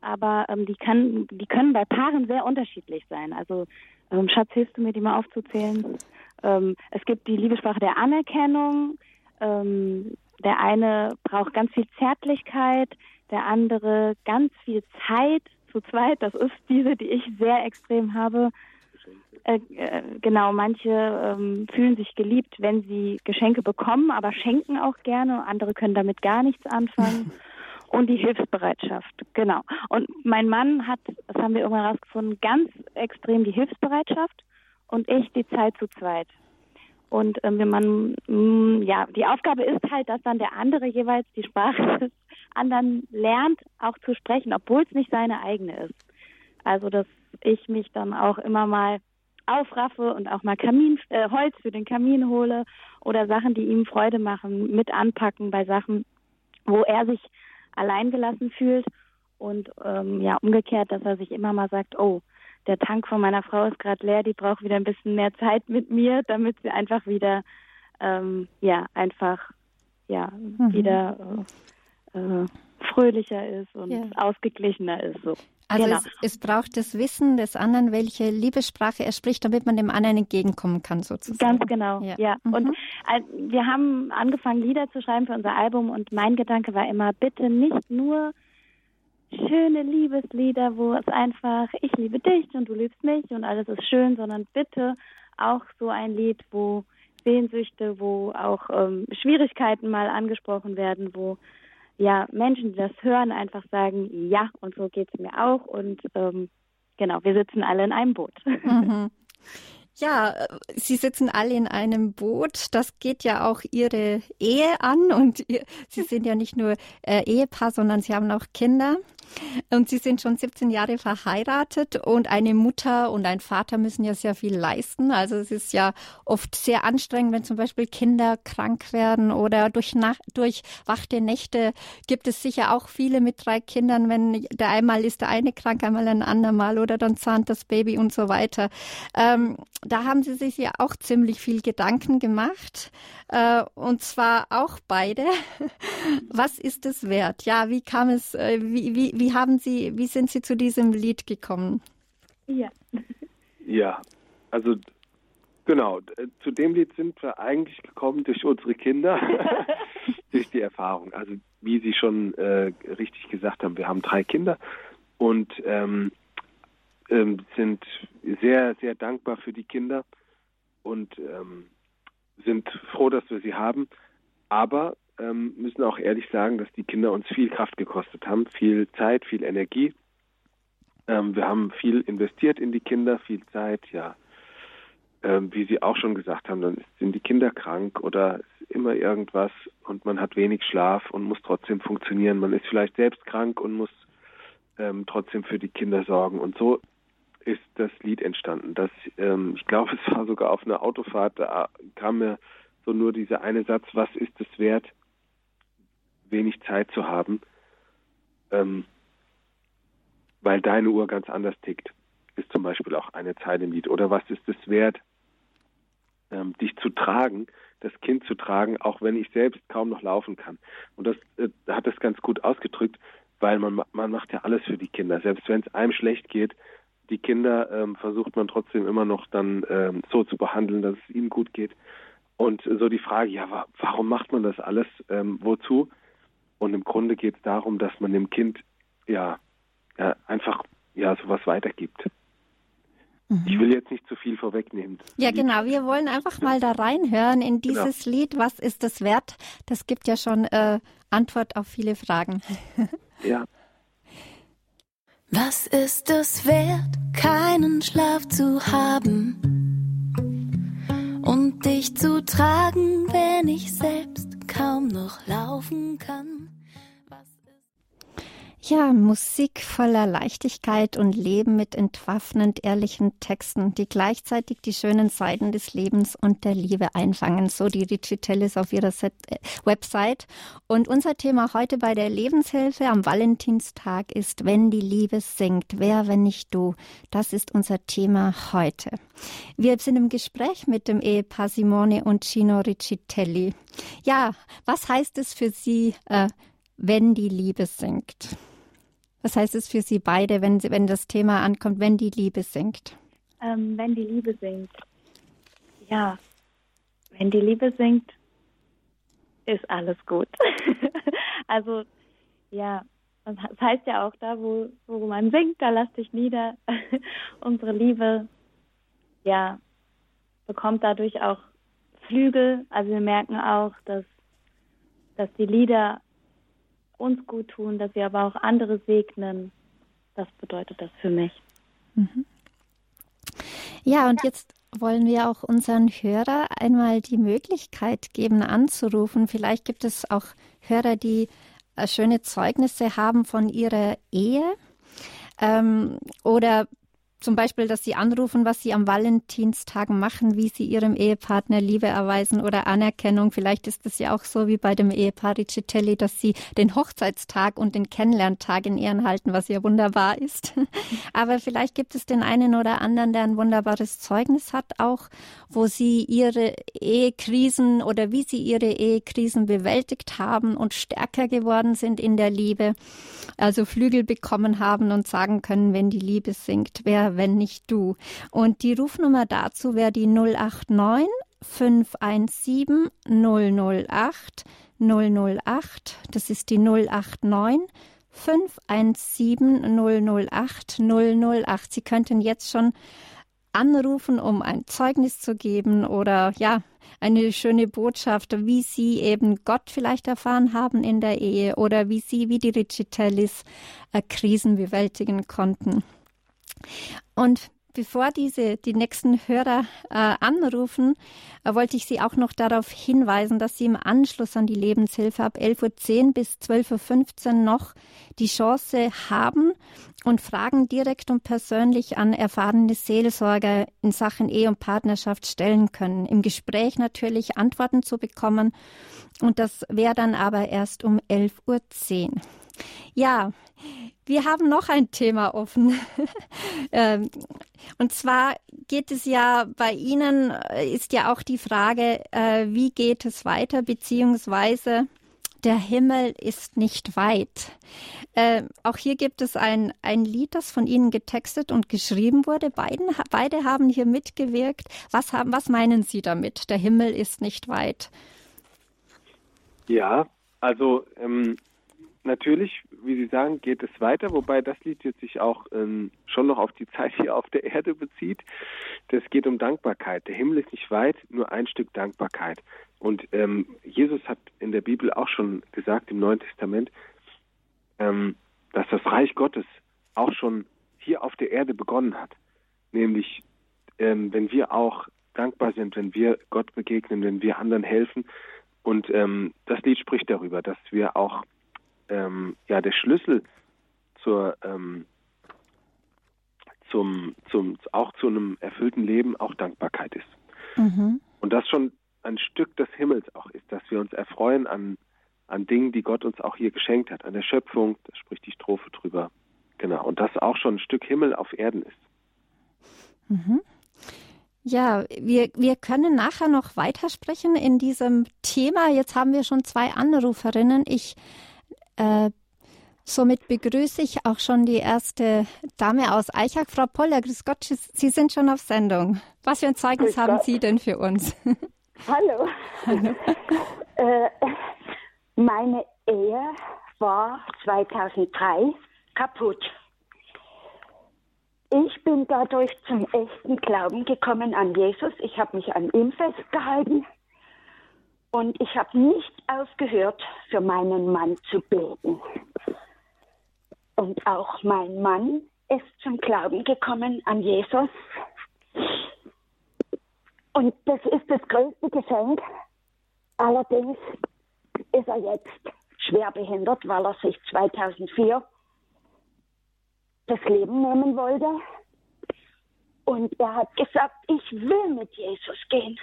aber ähm, die kann, die können bei Paaren sehr unterschiedlich sein. Also ähm, Schatz, hilfst du mir, die mal aufzuzählen? Ähm, es gibt die Liebessprache der Anerkennung, ähm, der eine braucht ganz viel Zärtlichkeit, der andere ganz viel Zeit zu zweit. Das ist diese, die ich sehr extrem habe. Äh, äh, genau, manche ähm, fühlen sich geliebt, wenn sie Geschenke bekommen, aber schenken auch gerne. Andere können damit gar nichts anfangen. Und die Hilfsbereitschaft, genau. Und mein Mann hat, das haben wir irgendwann herausgefunden, ganz extrem die Hilfsbereitschaft und ich die Zeit zu zweit. Und ähm, wenn man, mh, mm, ja, die Aufgabe ist halt, dass dann der andere jeweils die Sprache des anderen lernt, auch zu sprechen, obwohl es nicht seine eigene ist. Also, dass ich mich dann auch immer mal aufraffe und auch mal Kamin, äh, Holz für den Kamin hole oder Sachen, die ihm Freude machen, mit anpacken bei Sachen, wo er sich alleingelassen fühlt und ähm, ja umgekehrt, dass er sich immer mal sagt, oh, der Tank von meiner Frau ist gerade leer, die braucht wieder ein bisschen mehr Zeit mit mir, damit sie einfach wieder, ähm, ja, einfach, ja, mhm. wieder äh, äh, fröhlicher ist und ja. ausgeglichener ist. So. Also genau. es, es, braucht das Wissen des anderen, welche Liebessprache er spricht, damit man dem anderen entgegenkommen kann, sozusagen. Ganz genau, ja. ja. Mhm. Und äh, wir haben angefangen, Lieder zu schreiben für unser Album und mein Gedanke war immer, bitte nicht nur schöne Liebeslieder, wo es einfach, ich liebe dich und du liebst mich und alles ist schön, sondern bitte auch so ein Lied, wo Sehnsüchte, wo auch ähm, Schwierigkeiten mal angesprochen werden, wo ja Menschen, die das hören, einfach sagen, ja, und so geht es mir auch und ähm, genau, wir sitzen alle in einem Boot. Mhm. Ja, Sie sitzen alle in einem Boot. Das geht ja auch Ihre Ehe an und Sie sind ja nicht nur äh, Ehepaar, sondern Sie haben auch Kinder. Und Sie sind schon 17 Jahre verheiratet und eine Mutter und ein Vater müssen ja sehr viel leisten. Also es ist ja oft sehr anstrengend, wenn zum Beispiel Kinder krank werden oder durch Nacht, durchwachte Nächte gibt es sicher auch viele mit drei Kindern, wenn der einmal ist der eine krank, einmal ein andermal oder dann zahnt das Baby und so weiter. Ähm, da haben Sie sich ja auch ziemlich viel Gedanken gemacht. Äh, und zwar auch beide. Was ist es wert? Ja, wie kam es, äh, wie, wie, wie haben Sie, wie sind Sie zu diesem Lied gekommen? Ja. Ja, also genau, zu dem Lied sind wir eigentlich gekommen durch unsere Kinder, durch die Erfahrung. Also wie Sie schon äh, richtig gesagt haben, wir haben drei Kinder und ähm, ähm, sind sehr, sehr dankbar für die Kinder und ähm, sind froh, dass wir sie haben. Aber ähm, müssen auch ehrlich sagen, dass die Kinder uns viel Kraft gekostet haben, viel Zeit, viel Energie. Ähm, wir haben viel investiert in die Kinder, viel Zeit, ja. Ähm, wie Sie auch schon gesagt haben, dann sind die Kinder krank oder immer irgendwas und man hat wenig Schlaf und muss trotzdem funktionieren. Man ist vielleicht selbst krank und muss ähm, trotzdem für die Kinder sorgen. Und so ist das Lied entstanden. Das, ähm, ich glaube, es war sogar auf einer Autofahrt, da kam mir so nur dieser eine Satz, was ist es wert, wenig Zeit zu haben, ähm, weil deine Uhr ganz anders tickt, ist zum Beispiel auch eine Zeile im Lied. Oder was ist es wert, ähm, dich zu tragen, das Kind zu tragen, auch wenn ich selbst kaum noch laufen kann. Und das äh, hat es ganz gut ausgedrückt, weil man, man macht ja alles für die Kinder. Selbst wenn es einem schlecht geht, die Kinder ähm, versucht man trotzdem immer noch dann ähm, so zu behandeln, dass es ihnen gut geht. Und so die Frage, ja, wa warum macht man das alles? Ähm, wozu? Und im Grunde geht es darum, dass man dem Kind ja, ja einfach ja sowas weitergibt. Mhm. Ich will jetzt nicht zu viel vorwegnehmen. Ja, genau. Wir wollen einfach mal da reinhören in genau. dieses genau. Lied. Was ist das wert? Das gibt ja schon äh, Antwort auf viele Fragen. ja. Was ist es wert, keinen Schlaf zu haben und dich zu tragen, wenn ich selbst kaum noch laufen kann? Ja, Musik voller Leichtigkeit und Leben mit entwaffnend ehrlichen Texten, die gleichzeitig die schönen Seiten des Lebens und der Liebe einfangen. So die Richie Tellis auf ihrer Set äh, Website. Und unser Thema heute bei der Lebenshilfe am Valentinstag ist, wenn die Liebe singt. Wer, wenn nicht du? Das ist unser Thema heute. Wir sind im Gespräch mit dem Ehepaar Simone und Gino Riccitelli. Ja, was heißt es für Sie, äh, wenn die Liebe singt? Was heißt es für Sie beide, wenn, wenn das Thema ankommt, wenn die Liebe singt? Ähm, wenn die Liebe singt. Ja, wenn die Liebe singt, ist alles gut. also, ja, das heißt ja auch da, wo, wo man singt, da lass dich nieder. Unsere Liebe, ja, bekommt dadurch auch Flügel. Also wir merken auch, dass, dass die Lieder uns gut tun, dass wir aber auch andere segnen. Das bedeutet das für mich. Mhm. Ja, und jetzt wollen wir auch unseren Hörer einmal die Möglichkeit geben, anzurufen. Vielleicht gibt es auch Hörer, die äh, schöne Zeugnisse haben von ihrer Ehe ähm, oder zum Beispiel, dass sie anrufen, was sie am Valentinstag machen, wie sie ihrem Ehepartner Liebe erweisen oder Anerkennung. Vielleicht ist es ja auch so wie bei dem Ehepaar Riccitelli, dass sie den Hochzeitstag und den Kennenlerntag in Ehren halten, was ja wunderbar ist. Aber vielleicht gibt es den einen oder anderen, der ein wunderbares Zeugnis hat, auch wo sie ihre Ehekrisen oder wie sie ihre Ehekrisen bewältigt haben und stärker geworden sind in der Liebe. Also Flügel bekommen haben und sagen können, wenn die Liebe singt. Wer wenn nicht du. Und die Rufnummer dazu wäre die 089 517 008 008. Das ist die 089 517 008 008. Sie könnten jetzt schon anrufen, um ein Zeugnis zu geben oder ja, eine schöne Botschaft, wie Sie eben Gott vielleicht erfahren haben in der Ehe oder wie Sie, wie die Richitellis, äh, Krisen bewältigen konnten. Und bevor diese, die nächsten Hörer äh, anrufen, äh, wollte ich Sie auch noch darauf hinweisen, dass Sie im Anschluss an die Lebenshilfe ab 11.10 Uhr bis 12.15 Uhr noch die Chance haben und Fragen direkt und persönlich an erfahrene Seelsorger in Sachen Ehe und Partnerschaft stellen können. Im Gespräch natürlich Antworten zu bekommen. Und das wäre dann aber erst um 11.10 Uhr. Ja, wir haben noch ein Thema offen. Ähm, und zwar geht es ja bei Ihnen, äh, ist ja auch die Frage, äh, wie geht es weiter, beziehungsweise der Himmel ist nicht weit. Äh, auch hier gibt es ein, ein Lied, das von Ihnen getextet und geschrieben wurde. Beiden, beide haben hier mitgewirkt. Was, haben, was meinen Sie damit? Der Himmel ist nicht weit. Ja, also ähm, natürlich, wie Sie sagen, geht es weiter, wobei das Lied jetzt sich auch ähm, schon noch auf die Zeit hier auf der Erde bezieht. Das geht um Dankbarkeit. Der Himmel ist nicht weit, nur ein Stück Dankbarkeit. Und ähm, Jesus hat in der Bibel auch schon gesagt, im Neuen Testament, ähm, dass das Reich Gottes auch schon hier auf der Erde begonnen hat. Nämlich, ähm, wenn wir auch dankbar sind, wenn wir Gott begegnen, wenn wir anderen helfen. Und ähm, das Lied spricht darüber, dass wir auch ähm, ja der Schlüssel zur ähm, zum, zum auch zu einem erfüllten Leben auch Dankbarkeit ist. Mhm. Und das schon ein Stück des Himmels auch ist, dass wir uns erfreuen an, an Dingen, die Gott uns auch hier geschenkt hat, an der Schöpfung, da spricht die Strophe drüber. Genau, und das auch schon ein Stück Himmel auf Erden ist. Mhm. Ja, wir, wir können nachher noch weitersprechen in diesem Thema. Jetzt haben wir schon zwei Anruferinnen. Ich äh, somit begrüße ich auch schon die erste Dame aus Eichach, Frau Poller. Grüß Gott, Sie sind schon auf Sendung. Was für ein Zeugnis haben Gott. Sie denn für uns? Hallo. Hallo. äh, meine Ehe war 2003 kaputt. Ich bin dadurch zum echten Glauben gekommen an Jesus. Ich habe mich an ihm festgehalten und ich habe nicht aufgehört, für meinen Mann zu beten. Und auch mein Mann ist zum Glauben gekommen an Jesus. Und das ist das größte Geschenk. Allerdings ist er jetzt schwer behindert, weil er sich 2004 das Leben nehmen wollte. Und er hat gesagt, ich will mit Jesus gehen.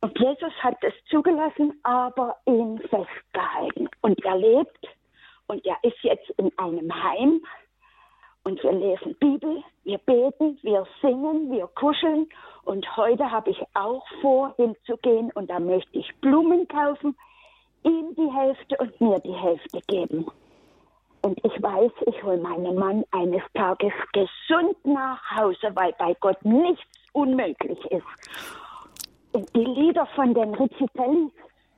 Und Jesus hat es zugelassen, aber ihn festgehalten. Und er lebt und er ist jetzt in einem Heim. Und wir lesen Bibel, wir beten, wir singen, wir kuscheln. Und heute habe ich auch vor, hinzugehen und da möchte ich Blumen kaufen, ihm die Hälfte und mir die Hälfte geben. Und ich weiß, ich hole meinen Mann eines Tages gesund nach Hause, weil bei Gott nichts unmöglich ist. Die Lieder von den Riccitelli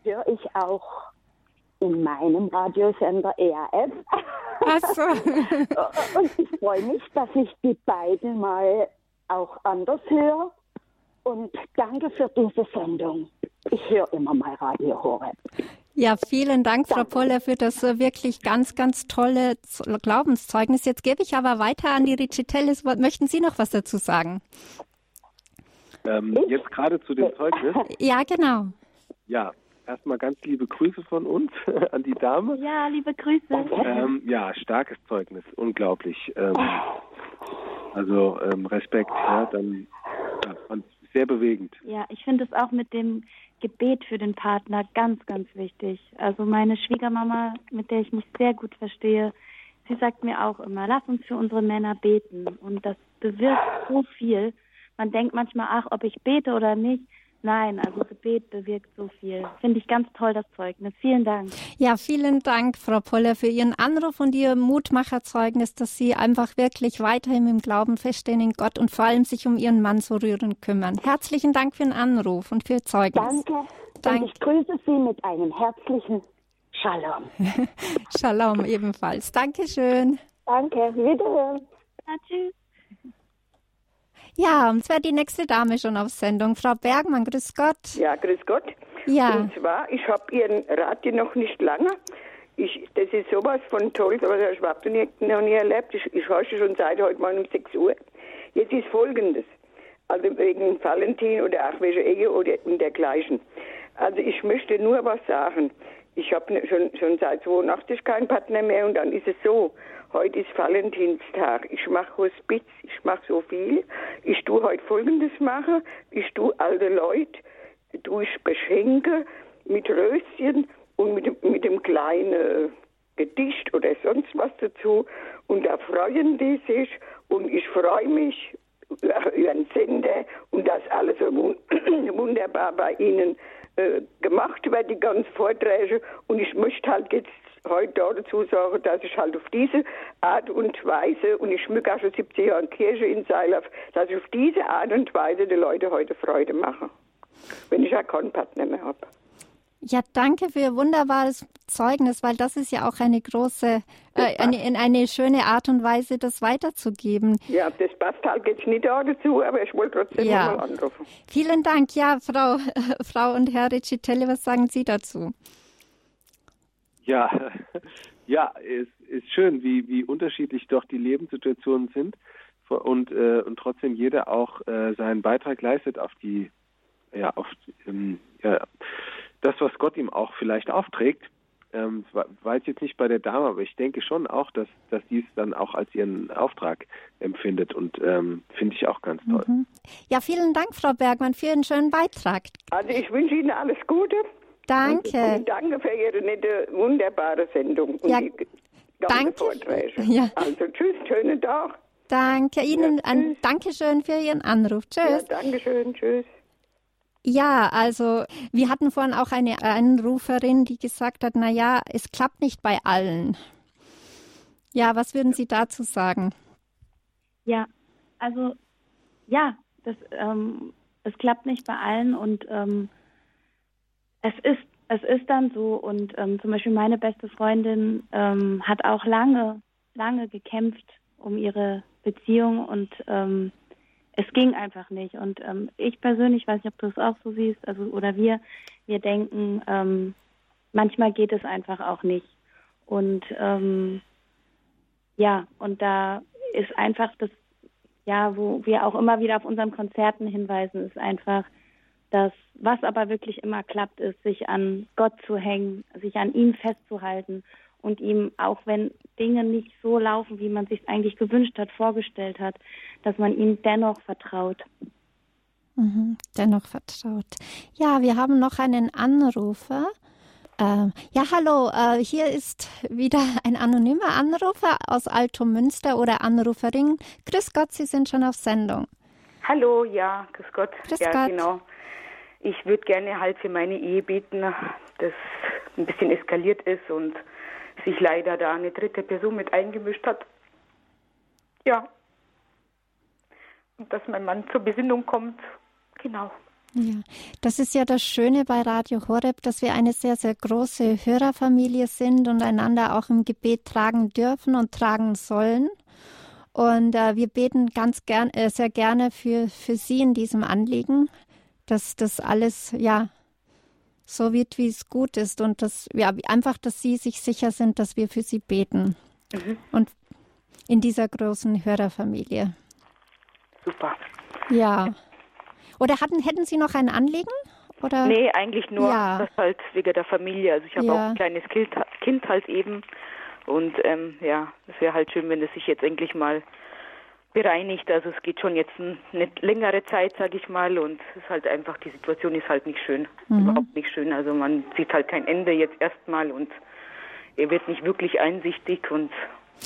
höre ich auch in meinem Radiosender ERF. Ach so. Und ich freue mich, dass ich die beiden mal auch anders höre. Und danke für diese Sendung. Ich höre immer mal Radio Horeb. Ja, vielen Dank, Frau Poller, für das äh, wirklich ganz, ganz tolle Glaubenszeugnis. Jetzt gebe ich aber weiter an die Riccitellis. Möchten Sie noch was dazu sagen? Ähm, jetzt gerade zu dem Zeugnis. Ja, genau. Ja, erstmal ganz liebe Grüße von uns an die Dame. Ja, liebe Grüße. Ähm, ja, starkes Zeugnis, unglaublich. Ähm, also ähm, Respekt, ja, dann ja, sehr bewegend. Ja, ich finde es auch mit dem Gebet für den Partner ganz, ganz wichtig. Also meine Schwiegermama, mit der ich mich sehr gut verstehe, sie sagt mir auch immer, lass uns für unsere Männer beten. Und das bewirkt so viel. Man denkt manchmal, ach, ob ich bete oder nicht. Nein, also Gebet bewirkt so viel. Finde ich ganz toll, das Zeugnis. Vielen Dank. Ja, vielen Dank, Frau Poller, für Ihren Anruf und Ihr Mutmacherzeugnis, dass Sie einfach wirklich weiterhin im Glauben feststehen in Gott und vor allem sich um Ihren Mann so rührend kümmern. Herzlichen Dank für den Anruf und für Ihr Zeugnis. Danke. Dank. Und ich grüße Sie mit einem herzlichen Shalom. Shalom ebenfalls. Dankeschön. Danke. Wiederhören. Ja, tschüss. Ja, und zwar die nächste Dame schon auf Sendung. Frau Bergmann, grüß Gott. Ja, grüß Gott. Ja. Und zwar, ich habe Ihren Radio noch nicht lange. Ich, das ist sowas von toll, aber das habe ich noch nie, noch nie erlebt. Ich, ich höre schon seit heute Morgen um 6 Uhr. Jetzt ist Folgendes. Also wegen Valentin oder auch welche Ehe oder und dergleichen. Also ich möchte nur was sagen. Ich habe schon, schon seit 82 keinen Partner mehr und dann ist es so. Heute ist Valentinstag. Ich mache Hospiz, ich mache so viel. Ich tue heute Folgendes machen. Ich tue alte Leute, tue ich beschenke mit Röschen und mit, dem- mit dem kleinen Gedicht oder sonst was dazu. Und da freuen die sich und ich freue mich über über den Sender und das alles so wun- wunderbar bei Ihnen äh, gemacht wird, die ganzen Vorträge. Und ich möchte halt jetzt heute dazu sagen, dass ich halt auf diese Art und Weise, und ich schmücke auch schon 70 Jahre Kirche in Seilauf, dass ich auf diese Art und Weise die Leute heute Freude mache. Wenn ich ja keinen Partner mehr habe. Ja, danke für Ihr wunderbares Zeugnis, weil das ist ja auch eine große, äh, eine, in eine schöne Art und Weise, das weiterzugeben. Ja, das passt halt jetzt nicht da dazu, aber ich wollte trotzdem Ja. mal anrufen. Vielen Dank. Ja, Frau, Frau und Herr Riccitelli, was sagen Sie dazu? Ja, ja, es ist schön, wie, wie unterschiedlich doch die Lebenssituationen sind und, äh, und trotzdem jeder auch äh, seinen Beitrag leistet auf die, ja, auf ähm, ja, das, was Gott ihm auch vielleicht aufträgt. Ähm, weiß jetzt nicht bei der Dame, aber ich denke schon auch, dass, dass die es dann auch als ihren Auftrag empfindet und ähm, finde ich auch ganz toll. Ja, vielen Dank, Frau Bergmann, für Ihren schönen Beitrag. Also ich wünsche Ihnen alles Gute. Danke. Und danke für Ihre nette, wunderbare Sendung und Ja, die danke. Vorträge. Ja. Also tschüss, schönen Tag. Danke Ihnen. Ja, ein. Dankeschön für Ihren Anruf. Ja, Tschüss. danke schön, tschüss. Ja, also wir hatten vorhin auch eine Anruferin, die gesagt hat, na ja, es klappt nicht bei allen. Ja, was würden Sie dazu sagen? Ja, also ja, das, ähm, es klappt nicht bei allen und ähm, es ist es ist dann so und ähm, zum Beispiel meine beste Freundin ähm, hat auch lange lange gekämpft um ihre Beziehung und ähm, es ging einfach nicht. Und ähm, ich persönlich weiß nicht, ob du es auch so siehst, also oder wir wir denken ähm, manchmal geht es einfach auch nicht. Und ähm, ja und da ist einfach das ja, wo wir auch immer wieder auf unseren Konzerten hinweisen, ist einfach, dass was aber wirklich immer klappt, ist, sich an Gott zu hängen, sich an ihm festzuhalten und ihm, auch wenn Dinge nicht so laufen, wie man sich eigentlich gewünscht hat, vorgestellt hat, dass man ihm dennoch vertraut. Mhm, dennoch vertraut. Ja, wir haben noch einen Anrufer. Ähm, ja, hallo, äh, hier ist wieder ein anonymer Anrufer aus Altomünster oder Anruferin. Grüß Gott, Sie sind schon auf Sendung. Hallo, ja, grüß Gott. Grüß ja, Gott. genau. Ich würde gerne halt für meine Ehe beten, das ein bisschen eskaliert ist und sich leider da eine dritte Person mit eingemischt hat. Ja. Und dass mein Mann zur Besinnung kommt. Genau. Ja, das ist ja das Schöne bei Radio Horeb, dass wir eine sehr, sehr große Hörerfamilie sind und einander auch im Gebet tragen dürfen und tragen sollen. Und äh, wir beten ganz gern, äh, sehr gerne für, für Sie in diesem Anliegen, dass das alles, ja, so wird, wie es gut ist und dass, ja, einfach, dass Sie sich sicher sind, dass wir für Sie beten. Und in dieser großen Hörerfamilie. Super. Ja. Oder hatten, hätten Sie noch ein Anliegen? Oder? Nee, eigentlich nur Ja. das halt wegen der Familie. Also ich habe Ja. auch ein kleines Kind, kind halt eben. Und ähm, ja, es wäre halt schön, wenn es sich jetzt endlich mal bereinigt. Also es geht schon jetzt ein- eine längere Zeit, sage ich mal. Und es ist halt einfach, die Situation ist halt nicht schön. Überhaupt nicht schön. Also man sieht halt kein Ende jetzt erstmal und er wird nicht wirklich einsichtig und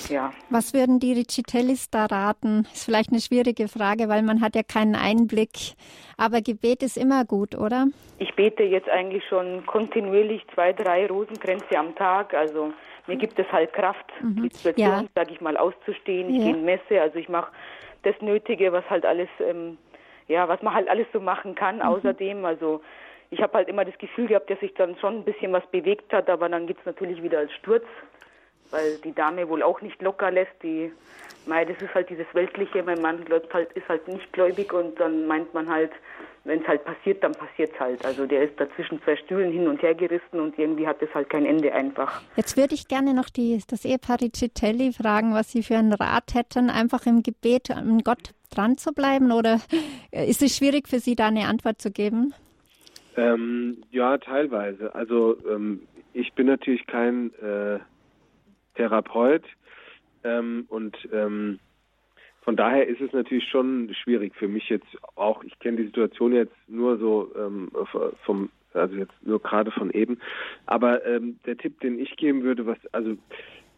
ja. Was würden die Riccitellis da raten? Ist vielleicht eine schwierige Frage, weil man hat ja keinen Einblick. Aber Gebet ist immer gut, oder? Ich bete jetzt eigentlich schon kontinuierlich zwei, drei Rosenkränze am Tag. Also mir gibt es halt Kraft, die Situation, Mhm. Ja. sage ich mal, auszustehen. Ich Ja. gehe in Messe, also ich mache das Nötige, was halt alles, ähm, ja, was man halt alles so machen Mhm. kann. Außerdem, also ich habe halt immer das Gefühl gehabt, dass sich dann schon ein bisschen was bewegt hat, aber dann gibt's natürlich wieder als Sturz, weil die Dame wohl auch nicht locker lässt. Die, mei, das ist halt dieses Weltliche. Mein Mann glaubt halt, ist halt nicht gläubig und dann meint man halt, wenn es halt passiert, dann passiert's halt. Also der ist dazwischen zwei Stühlen hin und her gerissen und irgendwie hat es halt kein Ende einfach. Jetzt würde ich gerne noch die, das Ehepaar Riccitelli fragen, was sie für einen Rat hätten, einfach im Gebet an Gott dran zu bleiben oder ist es schwierig für Sie, da eine Antwort zu geben? Ähm, ja, teilweise. Also ähm, ich bin natürlich kein äh, Therapeut ähm, und ähm, von daher ist es natürlich schon schwierig für mich jetzt auch. Ich kenne die Situation jetzt nur so ähm, vom, also jetzt nur gerade von eben. Aber ähm, der Tipp, den ich geben würde, was also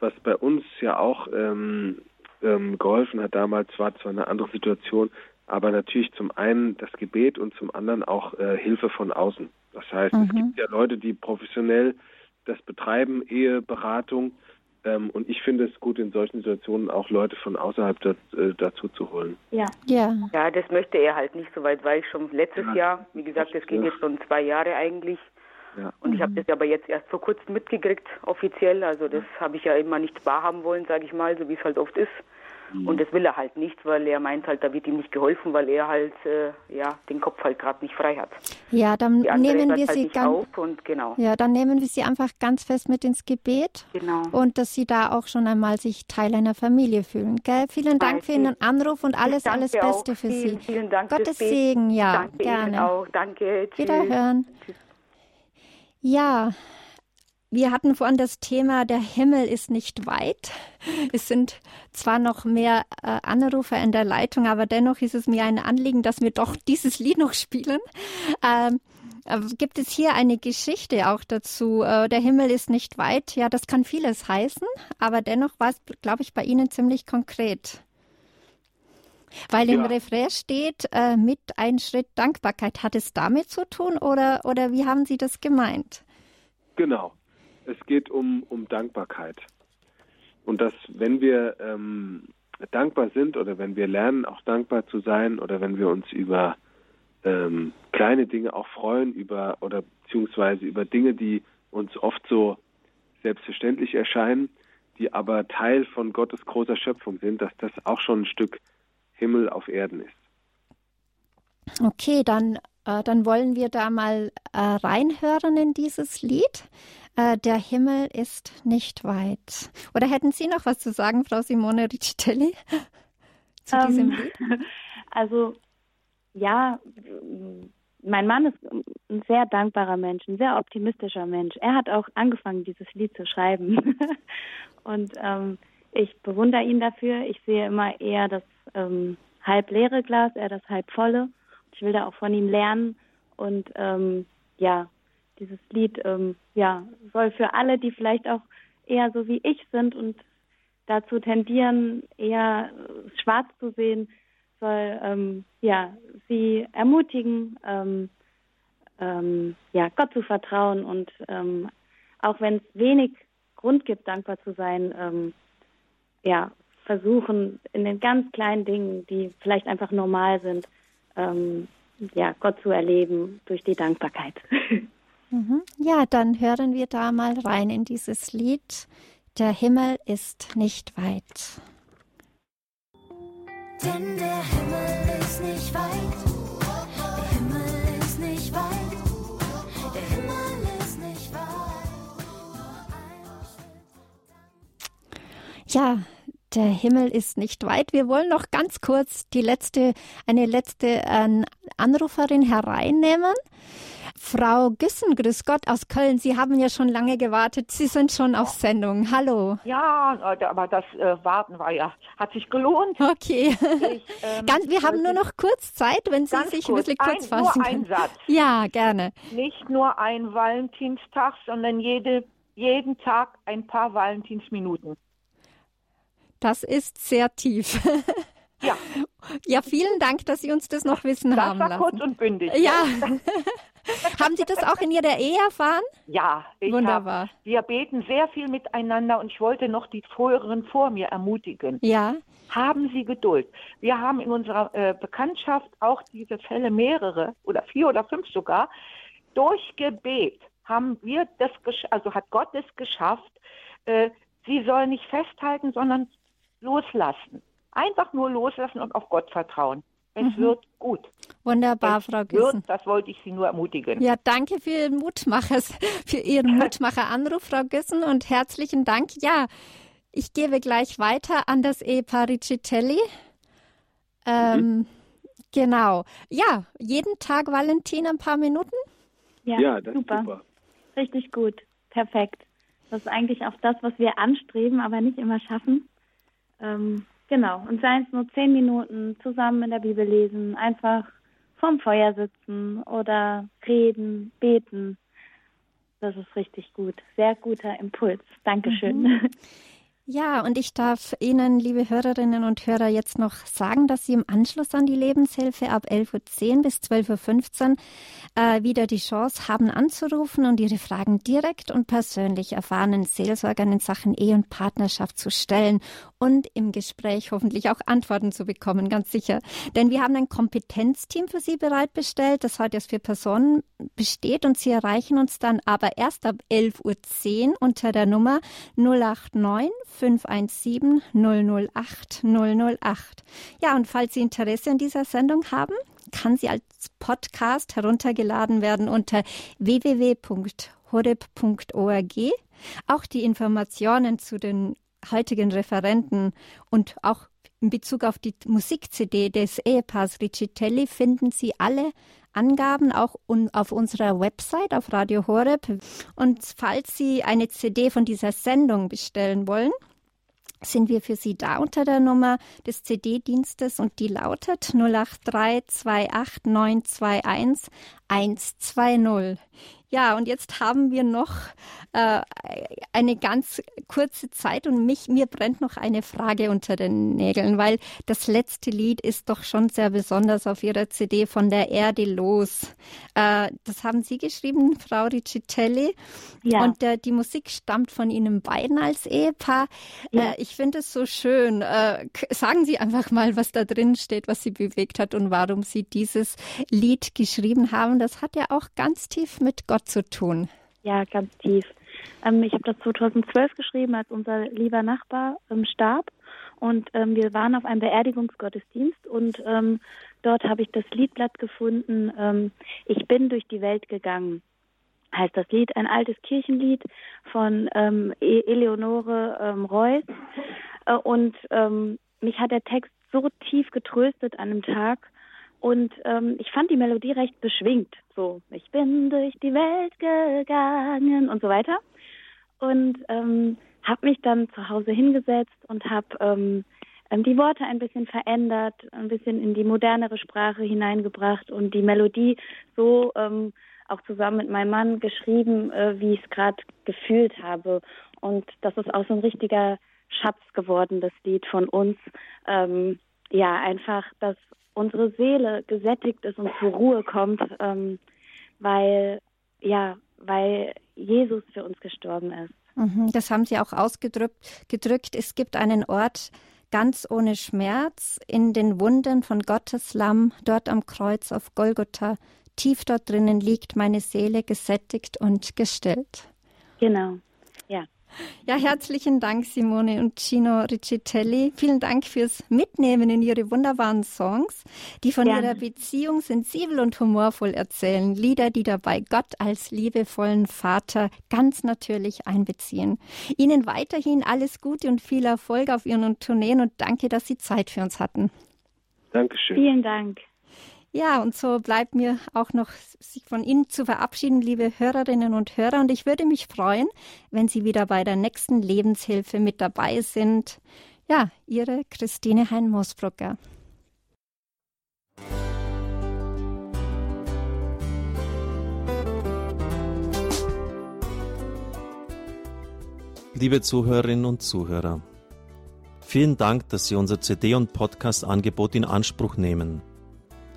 was bei uns ja auch ähm, ähm, geholfen hat damals, war zwar eine andere Situation, aber natürlich zum einen das Gebet und zum anderen auch äh, Hilfe von außen. Das heißt, mhm. es gibt ja Leute, die professionell das betreiben, Eheberatung. Ähm, und ich finde es gut, in solchen Situationen auch Leute von außerhalb das, äh, dazu zu holen. Ja. ja. Ja, das möchte er halt nicht. Soweit war ich schon letztes ja. Jahr. Wie gesagt, das ging jetzt schon zwei Jahre eigentlich. Ja. Und ich habe das aber jetzt erst vor kurzem mitgekriegt, offiziell. Also das habe ich ja immer nicht wahrhaben wollen, sage ich mal, so wie es halt oft ist. Mhm. Und das will er halt nicht, weil er meint halt, da wird ihm nicht geholfen, weil er halt äh, ja den Kopf halt gerade nicht frei hat. Ja, dann nehmen wir halt sie ganz genau. Ja, dann nehmen wir sie einfach ganz fest mit ins Gebet. Genau. Und dass sie da auch schon einmal sich Teil einer Familie fühlen. Gell? Vielen Dank für Ihren Anruf und alles, alles Beste auch. für vielen, Sie. Vielen Dank. Gottes Segen, ja, Danke gerne. Ihnen auch. Danke. Tschüss. Wiederhören. Tschüss. Ja, wir hatten vorhin das Thema, der Himmel ist nicht weit. Es sind zwar noch mehr äh, Anrufer in der Leitung, aber dennoch ist es mir ein Anliegen, dass wir doch dieses Lied noch spielen. Ähm, äh, gibt es hier eine Geschichte auch dazu? Äh, der Himmel ist nicht weit. Ja, das kann vieles heißen, aber dennoch war es, glaube ich, bei Ihnen ziemlich konkret. Weil ja. im Refrain steht, äh, mit ein Schritt Dankbarkeit. Hat es damit zu tun oder, oder wie haben Sie das gemeint? Genau. Es geht um, um Dankbarkeit. Und dass, wenn wir ähm, dankbar sind oder wenn wir lernen, auch dankbar zu sein oder wenn wir uns über ähm, kleine Dinge auch freuen, über oder beziehungsweise über Dinge, die uns oft so selbstverständlich erscheinen, die aber Teil von Gottes großer Schöpfung sind, dass das auch schon ein Stück Himmel auf Erden ist. Okay, dann, äh, dann wollen wir da mal äh, reinhören in dieses Lied. Äh, der Himmel ist nicht weit. Oder hätten Sie noch was zu sagen, Frau Simone Riccitelli, zu um, diesem Lied? Also, ja, mein Mann ist ein sehr dankbarer Mensch, ein sehr optimistischer Mensch. Er hat auch angefangen, dieses Lied zu schreiben. Und ähm, ich bewundere ihn dafür. Ich sehe immer eher das ähm, halb leere Glas, eher das halb volle. Ich will da auch von ihm lernen. Und ähm, ja, dieses Lied ähm, ja, soll für alle, die vielleicht auch eher so wie ich sind und dazu tendieren, eher äh, schwarz zu sehen, soll ähm, ja, sie ermutigen, ähm, ähm, ja, Gott zu vertrauen und ähm, auch wenn es wenig Grund gibt, dankbar zu sein, ähm, ja, versuchen in den ganz kleinen Dingen, die vielleicht einfach normal sind, ja, Gott zu erleben durch die Dankbarkeit. Mhm. Ja, dann hören wir da mal rein in dieses Lied. Der Himmel ist nicht weit. Denn der Himmel ist nicht weit. Der Himmel ist nicht weit. Der Himmel ist nicht weit. Ja, der Himmel ist nicht weit. Wir wollen noch ganz kurz die letzte, eine letzte äh, Anruferin hereinnehmen. Frau Güssen, grüß Gott aus Köln. Sie haben ja schon lange gewartet. Sie sind schon auf Sendung. Hallo. Ja, aber das äh, Warten war ja, hat sich gelohnt. Okay. Ich, ähm, ganz, wir haben nur noch kurz Zeit, wenn Sie sich kurz, ein bisschen kurz ein, fassen nur können. Satz. Ja, gerne. Nicht nur ein Valentinstag, sondern jede, jeden Tag ein paar Valentinsminuten. Das ist sehr tief. Ja. Ja, vielen Dank, dass Sie uns das noch wissen das haben war lassen. kurz und bündig. Ja. haben Sie das auch in Ihrer Ehe erfahren? Ja, ich Wunderbar. Hab, wir beten sehr viel miteinander und ich wollte noch die früheren vor mir ermutigen. Ja. Haben Sie Geduld. Wir haben in unserer äh, Bekanntschaft auch diese Fälle mehrere oder vier oder fünf sogar. Durch Gebet haben wir das, also hat Gott es geschafft. Äh, sie soll nicht festhalten, sondern loslassen. Einfach nur loslassen und auf Gott vertrauen. Es mhm. wird gut. Wunderbar, es Frau Güssen. Wird, das wollte ich Sie nur ermutigen. Ja, danke für Ihren Mutmacher, für Ihren Mutmacher-Anruf, Frau Güssen, und herzlichen Dank. Ja, ich gebe gleich weiter an das Ehepaar Riccitelli. Ähm, Genau. Ja, jeden Tag Valentin ein paar Minuten? Ja, Ja, das ist super. super. Richtig gut. Perfekt. Das ist eigentlich auch das, was wir anstreben, aber nicht immer schaffen. Ähm, genau. Und seien es nur zehn Minuten zusammen in der Bibel lesen, einfach vorm Feuer sitzen oder reden, beten. Das ist richtig gut. Sehr guter Impuls. Dankeschön. Ja, und ich darf Ihnen, liebe Hörerinnen und Hörer, jetzt noch sagen, dass Sie im Anschluss an die Lebenshilfe ab 11.10 Uhr bis 12.15 Uhr äh, wieder die Chance haben anzurufen und Ihre Fragen direkt und persönlich erfahrenen Seelsorgern in Sachen Ehe und Partnerschaft zu stellen und im Gespräch hoffentlich auch Antworten zu bekommen, ganz sicher. Denn wir haben ein Kompetenzteam für Sie bereitbestellt, das heute aus vier Personen besteht und Sie erreichen uns dann aber erst ab 11.10 Uhr unter der Nummer 089 517 008 008. Ja, und falls Sie Interesse an dieser Sendung haben, kann sie als Podcast heruntergeladen werden unter www.horeb.org. Auch die Informationen zu den heutigen Referenten und auch in Bezug auf die Musik-CD des Ehepaars Riccitelli finden Sie alle Angaben auch un auf unserer Website auf Radio Horeb. Und falls Sie eine CD von dieser Sendung bestellen wollen, sind wir für Sie da unter der Nummer des CD-Dienstes und die lautet 083 28 921 120. Ja, und jetzt haben wir noch äh, eine ganz kurze Zeit und mich, mir brennt noch eine Frage unter den Nägeln, weil das letzte Lied ist doch schon sehr besonders auf Ihrer CD von der Erde los. Äh, das haben Sie geschrieben, Frau Riccitelli. Ja. Und äh, die Musik stammt von Ihnen beiden als Ehepaar. Ja. Äh, ich finde es so schön. Äh, sagen Sie einfach mal, was da drin steht, was Sie bewegt hat und warum Sie dieses Lied geschrieben haben. Das hat ja auch ganz tief mit Gott zu tun. Ja, ganz tief. Ähm, ich habe das 2012 geschrieben, als unser lieber Nachbar ähm, starb. Und ähm, wir waren auf einem Beerdigungsgottesdienst und ähm, dort habe ich das Liedblatt gefunden, ähm, Ich bin durch die Welt gegangen. Heißt das Lied, ein altes Kirchenlied von ähm, E- Eleonore ähm, Reuss. Äh, und ähm, mich hat der Text so tief getröstet an einem Tag. Und ähm, ich fand die Melodie recht beschwingt. So, ich bin durch die Welt gegangen und so weiter. Und ähm, habe mich dann zu Hause hingesetzt und habe ähm, ähm, die Worte ein bisschen verändert, ein bisschen in die modernere Sprache hineingebracht und die Melodie so ähm, auch zusammen mit meinem Mann geschrieben, äh, wie ich es gerade gefühlt habe. Und das ist auch so ein richtiger Schatz geworden, das Lied von uns. Ähm, ja, einfach, dass unsere Seele gesättigt ist und zur Ruhe kommt, ähm, weil, ja, weil Jesus für uns gestorben ist. Mhm, Das haben Sie auch ausgedrückt. Gedrückt. Es gibt einen Ort ganz ohne Schmerz in den Wunden von Gottes Lamm, dort am Kreuz auf Golgotha. Tief dort drinnen liegt meine Seele gesättigt und gestillt. Genau, ja. Ja, herzlichen Dank, Simone und Gino Riccitelli. Vielen Dank fürs Mitnehmen in Ihre wunderbaren Songs, die von Gerne. ihrer Beziehung sensibel und humorvoll erzählen. Lieder, die dabei Gott als liebevollen Vater ganz natürlich einbeziehen. Ihnen weiterhin alles Gute und viel Erfolg auf Ihren Tourneen und danke, dass Sie Zeit für uns hatten. Dankeschön. Vielen Dank. Ja, und so bleibt mir auch noch, sich von Ihnen zu verabschieden, liebe Hörerinnen und Hörer. Und ich würde mich freuen, wenn Sie wieder bei der nächsten Lebenshilfe mit dabei sind. Ja, Ihre Christine Hein-Mosbrucker. Liebe Zuhörerinnen und Zuhörer, vielen Dank, dass Sie unser CD- und Podcast-Angebot in Anspruch nehmen.